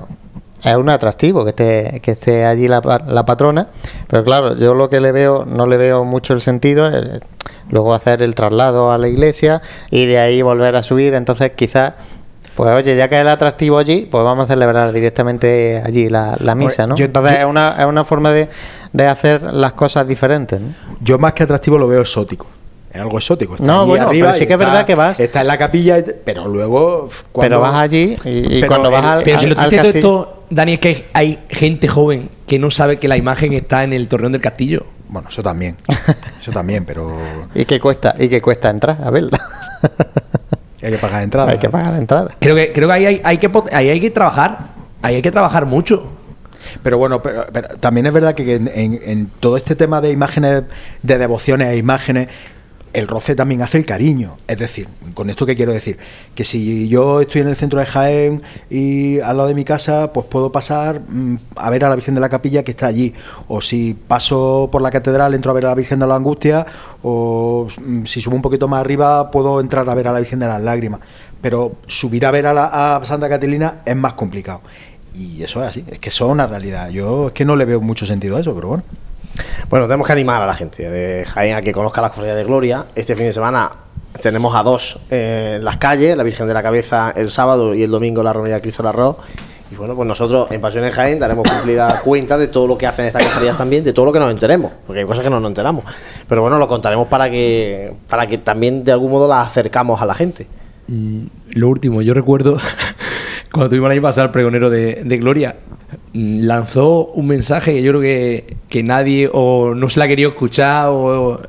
es un atractivo que esté, que esté allí la, la patrona, pero claro, yo lo que le veo, no le veo mucho el sentido, eh, luego hacer el traslado a la iglesia y de ahí volver a subir, entonces quizás... Pues oye, ya que es el atractivo allí, pues vamos a celebrar directamente allí la, la misa, ¿no? yo- Entonces yo- es, una, es una forma de, de hacer las cosas diferentes, ¿no? Yo más que atractivo lo veo exótico. Es algo exótico. Está No, allí bueno, arriba pero sí que es verdad que vas. Está en la capilla, pero luego. cuando- Pero vas allí y, cuando vas el- al, Pero si lo al castillo- esto, Dani, es que hay gente joven que no sabe que la imagen está en el torreón del castillo. Bueno, eso también. Eso también, pero. ¿Y qué cuesta? ¿Y qué cuesta entrar a verla? hay que pagar entrada. Hay que pagar entrada. Creo que, creo que ahí hay, hay que ahí hay que trabajar. Ahí hay que trabajar mucho. Pero bueno, pero, pero también es verdad que en, en- en todo este tema de imágenes, de devociones a imágenes, el roce también hace el cariño. Es decir, con esto que quiero decir, que si yo estoy en el centro de Jaén y al lado de mi casa, pues puedo pasar mm, a ver a la Virgen de la Capilla que está allí. O si paso por la catedral, entro a ver a la Virgen de la Angustia. O mm, si subo un poquito más arriba, puedo entrar a ver a la Virgen de las Lágrimas. Pero subir a ver a, la, a Santa Catalina es más complicado. Y eso es así, es que eso es una realidad. Yo es que no le veo mucho sentido a eso, pero bueno. Bueno, tenemos que animar a la gente de Jaén a que conozca la cofradía de Gloria. Este fin de semana tenemos a dos eh, en las calles, la Virgen de la Cabeza el sábado y el domingo la Romería de Cristo del Arroz. Y bueno, pues nosotros en Pasión en Jaén daremos cumplida cuenta de todo lo que hacen estas cofradías también, de todo lo que nos enteremos, porque hay cosas que no nos enteramos. Pero bueno, lo contaremos para que, para que también de algún modo las acercamos a la gente. Mm, lo último, yo recuerdo cuando tuvimos año pasado el pregonero de, de Gloria, lanzó un mensaje que yo creo que, que nadie o no se la quería escuchar o...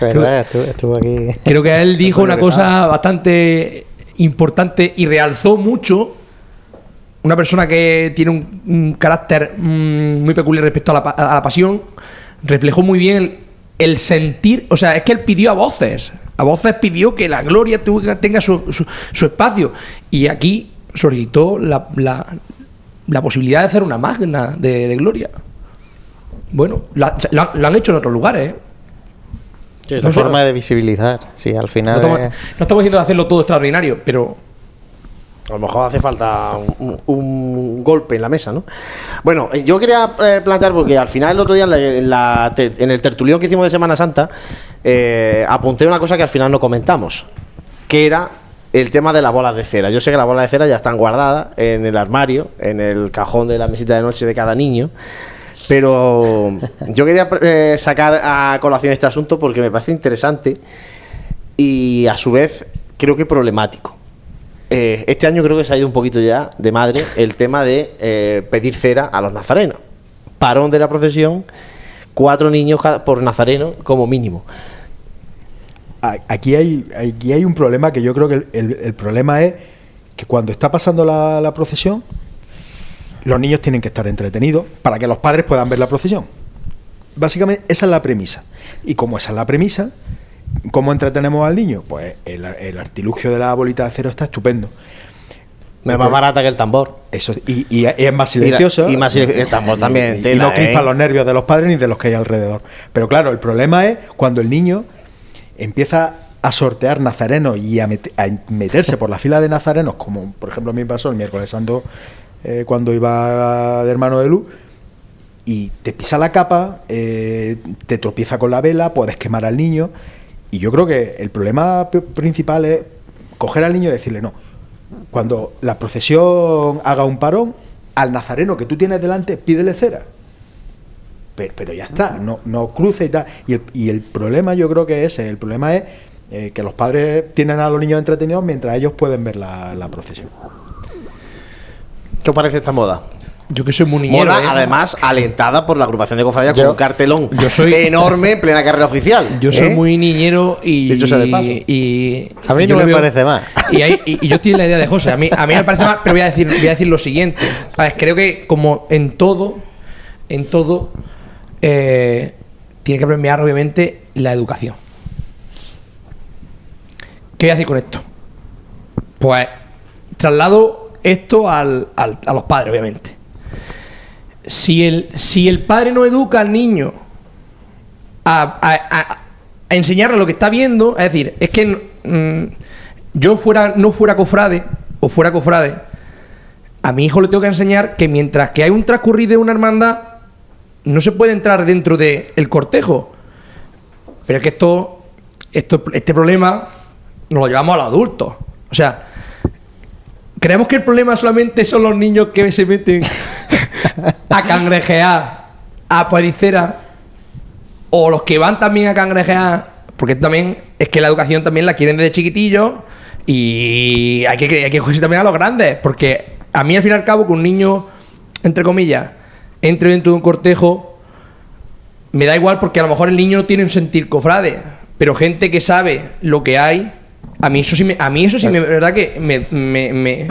¿Verdad? Estuvo, estuvo aquí. Creo que él dijo una cosa sabe. bastante importante y realzó mucho una persona que tiene un, un carácter mm, muy peculiar respecto a la, pa- a la pasión, reflejó muy bien el, el sentir, o sea, es que él pidió a voces, a voces pidió que la gloria tenga su, su- su espacio y aquí solicitó la, la- la posibilidad de hacer una magna de, de gloria. Bueno, la- lo, han- lo han hecho en otros lugares, ¿eh? Es una forma de visibilizar. Sí, al No final. estamos, es- no estamos diciendo de hacerlo todo extraordinario, pero A lo mejor hace falta un, un golpe en la mesa, ¿no? Bueno, eh, yo quería eh, plantear, porque al final el otro día en, la- en la ter- en el tertulión que hicimos de Semana Santa, eh, apunté una cosa que al final no comentamos, que era el tema de las bolas de cera. Yo sé que las bolas de cera ya están guardadas en el armario, en el cajón de la mesita de noche de cada niño. Pero yo quería eh, sacar a colación este asunto porque me parece interesante y a su vez creo que problemático. Eh, este año creo que se ha ido un poquito ya de madre el tema de eh, pedir cera a los nazarenos. Parón de la procesión, cuatro niños por nazareno como mínimo. Aquí hay, aquí hay un problema que yo creo que el, el- el problema es que cuando está pasando la, la procesión, los niños tienen que estar entretenidos para que los padres puedan ver la procesión. Básicamente esa es la premisa. Y como esa es la premisa, ¿cómo entretenemos al niño? Pues el, el artilugio de la bolita de cero está estupendo. Es más barata que el tambor. Eso, y, y es más silencioso. Y, más silencio- el tambor también. Y, no crispa ¿eh? los nervios de los padres ni de los que hay alrededor. Pero claro, el problema es cuando el niño empieza a sortear nazarenos y a, met- a meterse por la fila de nazarenos, como por ejemplo a mí me pasó el miércoles santo eh, cuando iba de hermano de luz, y te pisa la capa, eh, te tropieza con la vela, puedes quemar al niño. Y yo creo que el problema principal es coger al niño y decirle, no, cuando la procesión haga un parón, al nazareno que tú tienes delante, pídele cera. Pero, pero ya está, no, no cruce y tal. Y el, y el problema yo creo que es ese, el problema es eh, que los padres tienen a los niños entretenidos mientras ellos pueden ver la, la procesión. ¿Qué os parece esta moda? Yo que soy muy niñero, Moda, ¿eh? además, alentada por la agrupación de cofradías con un cartelón yo soy- enorme en plena carrera oficial. Yo soy ¿eh? muy niñero y. Dicho sea de paso. y- A mí y yo no me veo- parece mal. Y, hay- y- y yo estoy en la idea de José. A mí, a mí me parece mal, pero voy a decir, voy a decir lo siguiente. A ver, creo que como en todo, en todo, eh, tiene que premiar obviamente la educación. ¿Qué voy a decir con esto? Pues traslado esto al- a los padres, obviamente. Si el, si el padre no educa al niño a, a- a- a enseñarle lo que está viendo, es decir, es que mm, yo fuera, no fuera cofrade o fuera cofrade, a mi hijo le tengo que enseñar que mientras que hay un transcurrido de una hermandad, no se puede entrar dentro del cortejo. Pero es que esto, esto, este problema nos lo llevamos a los adultos. O sea, creemos que el problema solamente son los niños que se meten a cangrejear a puericera o los que van también a cangrejear, porque también es que la educación también la quieren desde chiquitillos y hay que, hay que cogerse también a los grandes, porque a mí al fin y al cabo que un niño, entre comillas, entre dentro de un cortejo, me da igual porque a lo mejor el niño no tiene un sentir cofrade, pero gente que sabe lo que hay, a mí eso sí me, a mí eso sí me, verdad que me, me, me,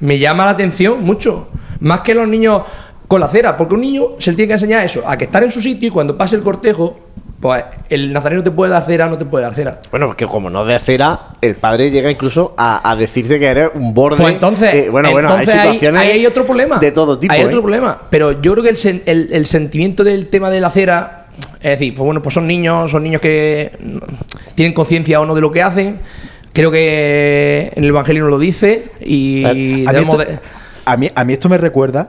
me llama la atención mucho. Más que los niños con la cera, porque un niño se le tiene que enseñar eso, a que estar en su sitio y cuando pase el cortejo, pues el nazareno te puede dar cera, no te puede dar cera. Bueno, porque como no de cera, el padre llega incluso a, a decirte que eres un borde. Pues entonces, eh, bueno, bueno, hay ahí- situaciones ahí hay otro problema. de todo tipo. Hay ¿eh? otro problema. Pero yo creo que el, sen- el- el sentimiento del tema de la cera, es decir, pues bueno, pues son niños, son niños que mm, tienen conciencia o no de lo que hacen. Creo que en el Evangelio nos lo dice y A mí, esto, de- a, mí, a mí esto me recuerda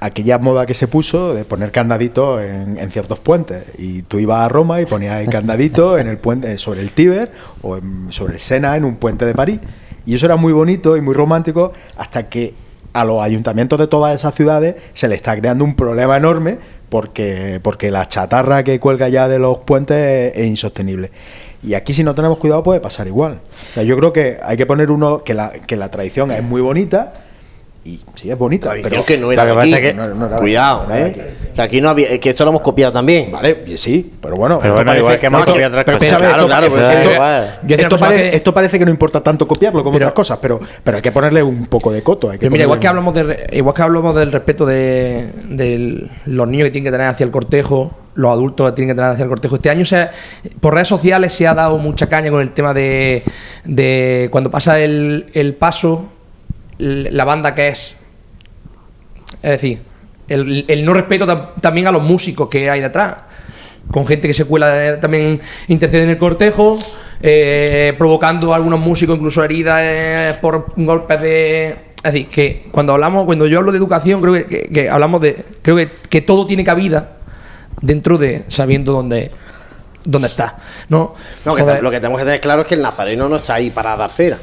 aquella moda que se puso de poner candaditos en, ciertos puentes. Y tú ibas a Roma y ponías el candadito en el puente, sobre el Tíber o en- sobre el Sena en un puente de París. Y eso era muy bonito y muy romántico hasta que a los ayuntamientos de todas esas ciudades se le está creando un problema enorme porque, porque la chatarra que cuelga ya de los puentes es, es insostenible. Y aquí si no tenemos cuidado puede pasar igual. O sea, yo creo que hay que poner uno que la, que la tradición es muy bonita y sí es bonita, Tradición pero que no era aquí. pasa que- no- no era Cuidado, aquí, no era de ¿eh? Que aquí no había, que esto lo hemos copiado también. Vale, sí, pero bueno, Pero esto bueno, igual que hemos copiado otras cosas. escúchame, Claro, esto- claro, pues esto- parece, que- esto parece que no importa tanto copiarlo como Pero- otras cosas, pero, pero hay que ponerle un poco de coto. Hay que Pero mira, igual que hablamos de igual que hablamos del respeto de, de los niños que tienen que tener hacia el cortejo, los adultos que tienen que tener hacia el cortejo. Este año se ha- por redes sociales se ha dado mucha caña con el tema de, de cuando pasa el, el paso, la banda que es. Es decir, el, el no respeto tam- también a los músicos que hay detrás. Con gente que se cuela eh, también intercede en el cortejo, eh, provocando a algunos músicos incluso heridas eh, por golpes de. Es decir, que cuando hablamos, cuando yo hablo de educación, creo que, que- que hablamos de. Creo que, que todo tiene cabida dentro de sabiendo dónde, dónde está. ¿no? No, que Joder. lo que tenemos que tener claro es que el nazareno no está ahí para dar cera.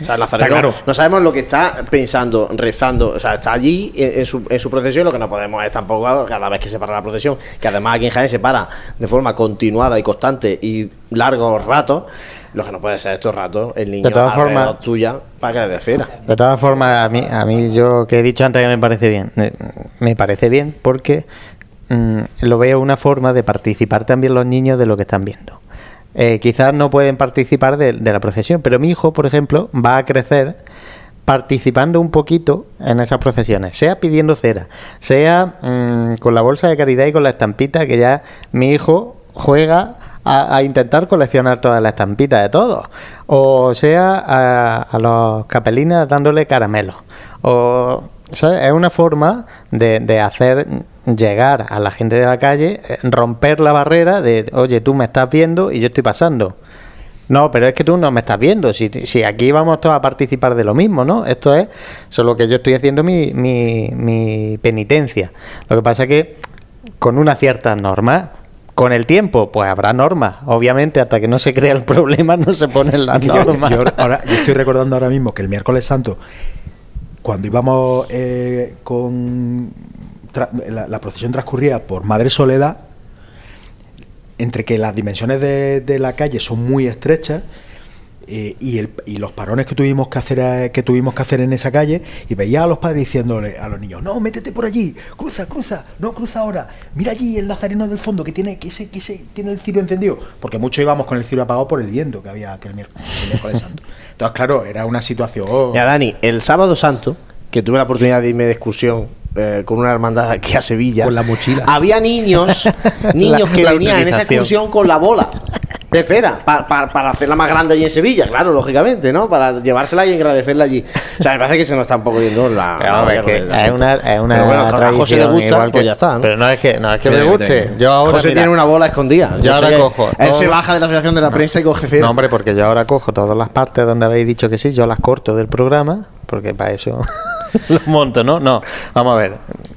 O sea, el nazareno Está claro. no sabemos lo que está pensando, rezando. O sea, está allí en, en su, en su procesión. Lo que no podemos es tampoco cada vez que se para la procesión, que además aquí en Jaén se para de forma continuada y constante y largos ratos. Lo que no puede ser estos ratos el niño De todas formas- tuya para que le. De todas formas, a mí, a mí yo que he dicho antes que me parece bien, me parece bien porque mm, lo veo una forma de participar también los niños de lo que están viendo. Eh, quizás no pueden participar de, la procesión, pero mi hijo, por ejemplo, va a crecer participando un poquito en esas procesiones, sea pidiendo cera, sea mm, con la bolsa de caridad y con la estampita que ya mi hijo juega a, intentar coleccionar todas las estampitas de todos, o sea a, a los capelines dándole caramelos, o ¿sabes? es una forma de hacer llegar a la gente de la calle, eh, romper la barrera de, oye, tú me estás viendo y yo estoy pasando. No, pero es que tú no me estás viendo. Si, si aquí vamos todos a participar de lo mismo, ¿no? Esto es solo que yo estoy haciendo mi, mi, mi penitencia. Lo que pasa es que con una cierta norma, con el tiempo, pues habrá normas. Obviamente, hasta que no se crea el problema, no se ponen las yo- normas. yo ahora, yo estoy recordando ahora mismo que el miércoles santo, cuando íbamos eh, con la, procesión transcurría por Madre Soledad, entre que las dimensiones de, de la calle son muy estrechas eh, y, el- los parones que tuvimos que hacer que tuvimos que hacer en esa calle y veía a los padres diciéndole a los niños no métete por allí cruza cruza no cruza ahora mira allí el nazareno del fondo que tiene que ese, que ese tiene el cirio encendido porque muchos íbamos con el cirio apagado por el viento que había aquel el miércoles santo. Entonces claro era una situación Mira, Dani, el sábado santo, que tuve la oportunidad de irme de excursión eh, con una hermandad aquí a Sevilla, Con la mochila. había niños, niños La- que la venían en esa excursión con la bola de cera, pa- pa- para hacerla más grande allí en Sevilla, claro, lógicamente, ¿no? Para llevársela y agradecerla allí. O sea, me parece que se nos está un poco yendo la. Pero, que es una, es una Pero bueno, a José le gusta, igual pues que- ya está. ¿no? Pero no es que, no es que me guste. Yo ahora, José mira, tiene una bola escondida. Yo Yo ahora cojo Él todo- se baja de la asociación de la prensa y coge cera. No, hombre, porque yo ahora cojo todas las partes donde habéis dicho que sí, yo las corto del programa, porque para eso lo monto, ¿no? No, vamos a ver.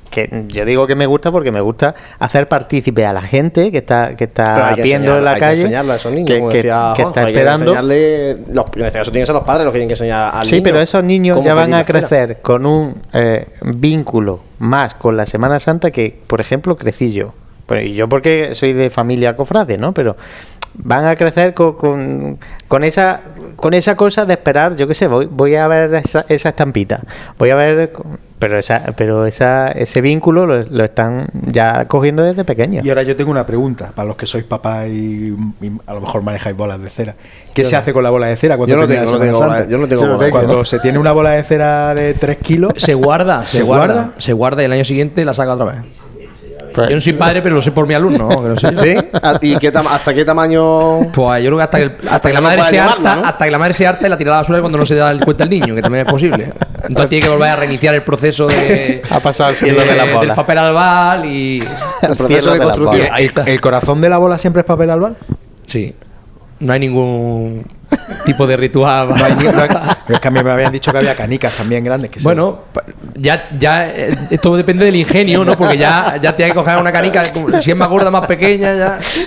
Que yo digo que me gusta porque me gusta hacer partícipe a la gente que está que está que viendo en la hay que calle enseñarle a esos niños, que, como que- decía que Juanjo, está hay que esperando enseñarle- los, en este caso tienen que ser los padres los que tienen que enseñar al Sí, niño pero esos niños ya van a crecer con un eh, vínculo más con la Semana Santa que, por ejemplo, crecí yo. Y yo porque soy de familia cofrade, ¿no? Pero van a crecer con, con, con esa con esa cosa de esperar, yo qué sé, voy, voy a ver esa, esa estampita, voy a ver, pero esa, pero esa, ese vínculo lo, lo están ya cogiendo desde pequeño. Y ahora yo tengo una pregunta para los que sois papás y, y a lo mejor manejáis bolas de cera. ¿Qué Yo se no. hace con la bola de cera cuando Yo no tengo, bola- yo no tengo bola Cuando se tiene una bola de cera de 3 kilos, Se guarda, se, ¿Se guarda, guarda? se guarda y el año siguiente la saca otra vez. Yo no soy padre, pero lo sé por mi alumno. ¿no? Que lo sé yo. ¿Sí? ¿A- ¿Y qué hasta qué tamaño? Pues yo creo que hasta que, el- hasta que la que madre se harta, ¿no? hasta que la madre se harta y la tira a la basura cuando no se da el cuenta el niño, que también es posible. Entonces tiene que volver a reiniciar el proceso de Ha pasado el cielo de la del bola. papel albal y El proceso de construcción. Ahí está. ¿el corazón de la bola siempre es papel albal? Sí. No hay ningún tipo de ritual. No hay no hay- es que a mí me habían dicho que había canicas también grandes. Que se- Bueno, pa- ya, ya eh, esto depende del ingenio, ¿no? Porque ya, ya tienes que coger una canica, si es más gorda, más pequeña, ya. Si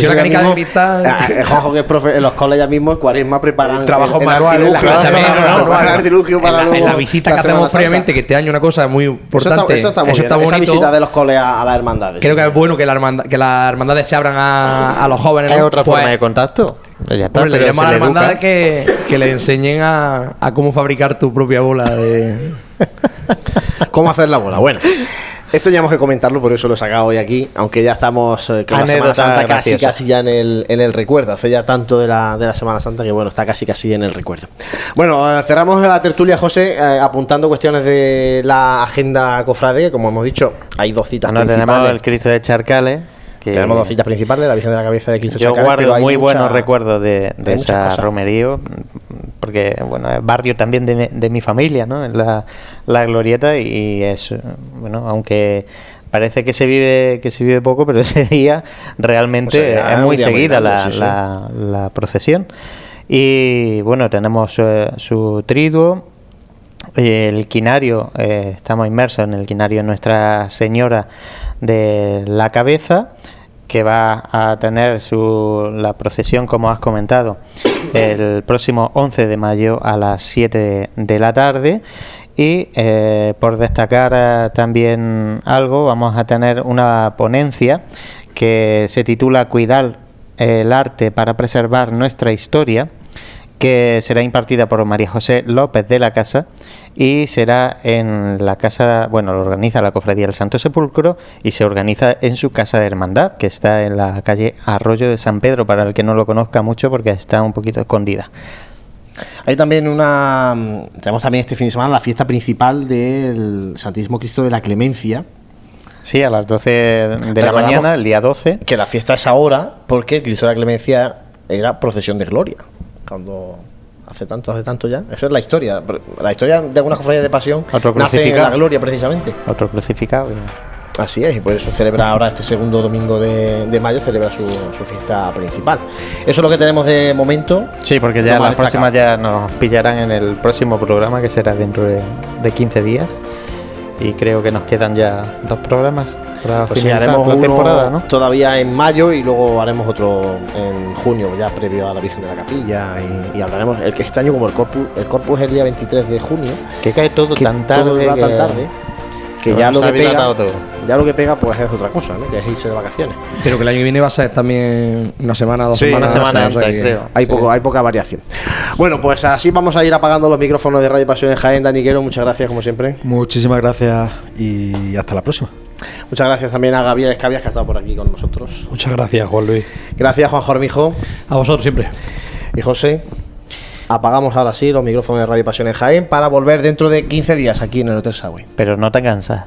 es Eso una canica mismo- de cristal. Ah, eh, que es profe en los coles ya mismo, en Cuaresma preparan el, el el no, manual, no. el artilugio para en, la, luego en la visita la que hacemos previamente, que este año una cosa muy Eso importante. está, eso está muy bien, esa bonito. visita de los coles a, a las hermandades. Creo sí. que es bueno que, la hermandad- que las hermandades se abran a, a los jóvenes. Es ¿no? otra Pues, forma de contacto. Ya está, hombre, le diremos a educa. hermandades que, que le enseñen a, a cómo fabricar tu propia bola de. ¿Cómo hacer la bola? Bueno. Esto ya hemos que comentarlo, por eso lo he sacado hoy aquí, aunque ya estamos eh, con la Semana Santa casi graciosa. casi ya en el, en el recuerdo. Hace ya tanto de la, de la Semana Santa que bueno, está casi casi en el recuerdo. Bueno, eh, cerramos la tertulia, José, eh, apuntando cuestiones de la agenda cofrade. Como hemos dicho, hay dos citas tenemos principales. el Cristo de Charcales. Que Tenemos dos citas principales, la Virgen de la Cabeza de Cristo Yo guardo muy mucha- buenos recuerdos de, de esa cosas. romerío, porque bueno, es barrio también de, mi- de mi familia, ¿no? Es la, la glorieta y es, bueno, aunque parece que se vive que se vive poco, pero ese día realmente O sea, ya es muy seguida grande, la, sí, sí. la- la procesión. Y bueno, tenemos eh, su triduo, el quinario, eh, estamos inmersos en el quinario Nuestra Señora de la Cabeza, que va a tener su, la procesión, como has comentado, el próximo 11 de mayo a las 7 de la tarde. Y eh, por destacar eh, también algo, vamos a tener una ponencia que se titula Cuidar el arte para preservar nuestra historia que será impartida por María José López de la Casa y será en la casa, bueno, lo organiza la Cofradía del Santo Sepulcro y se organiza en su casa de hermandad, que está en la calle Arroyo de San Pedro, para el que no lo conozca mucho porque está un poquito escondida. Hay también una. Tenemos también este fin de semana la fiesta principal del Santísimo Cristo de la Clemencia. Sí, a las 12 de la mañana, el día 12. Que la fiesta es ahora porque el Cristo de la Clemencia era procesión de gloria. Cuando. Hace tanto, hace tanto ya. Esa es la historia. La historia de algunas cofradías de pasión Otro nace en la gloria precisamente. Otro crucificado. Así es, y por eso celebra ahora este segundo domingo de, de mayo, celebra su, su fiesta principal. Eso es lo que tenemos de momento. Sí, porque ya las próximas ya nos pillarán en el próximo programa, que será dentro de, de 15 días. Y creo que nos quedan ya dos programas para Pues finalizar haremos la temporada, ¿no? todavía en mayo y luego haremos otro en junio, ya previo a la Virgen de la Capilla. Y, y hablaremos, el que este año como el Corpus, el Corpus es el día 23 de junio. Que cae todo que tan todo tarde, que ya lo que pega, todo. ya lo que pega pues es otra cosa, ¿no? que es irse de vacaciones. Pero que el año que viene va a ser también una semana, dos Sí, semanas. una semana o sea antes, que- creo. Hay, poco, hay poca variación. Bueno, pues así vamos a ir apagando los micrófonos de Radio Pasión en Jaén. Daniquero, muchas gracias como siempre. Muchísimas gracias y hasta la próxima. Muchas gracias también a Gabriel Escabias que ha estado por aquí con nosotros. Muchas gracias, Juan Luis. Gracias, Juan Jormijo. A vosotros siempre. Y José. Apagamos ahora sí los micrófonos de Radio Pasión en Jaén para volver dentro de 15 días aquí en el Hotel Sagüey. Pero no te cansas.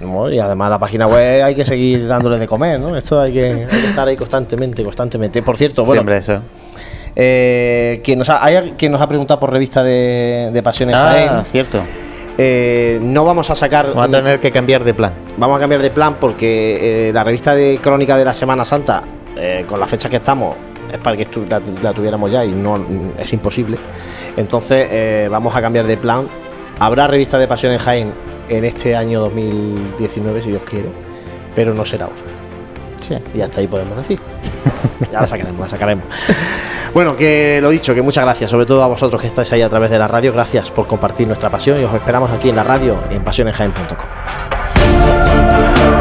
No, y además la página web hay que seguir dándole de comer, ¿no? Esto hay que, hay que estar ahí constantemente, constantemente. Por cierto, bueno, Siempre eso. eh, quien nos ha, hay quien nos ha preguntado por revista de, de Pasión en Ah, Jaén. cierto. Eh, no vamos a sacar. Vamos a tener que cambiar de plan. Vamos a cambiar de plan porque eh, la revista de crónica de la Semana Santa, eh, con la fecha que estamos, es para que estu- la, la tuviéramos ya y no es imposible. Entonces eh, vamos a cambiar de plan. Habrá revista de Pasión en Jaén en este año 2019, si Dios quiere, pero no será ahora. Sí. Y hasta ahí podemos decir. ya la sacaremos, la sacaremos. Bueno, que lo dicho, que muchas gracias, sobre todo a vosotros que estáis ahí a través de la radio. Gracias por compartir nuestra pasión y os esperamos aquí en la radio en pasionenjaen.com.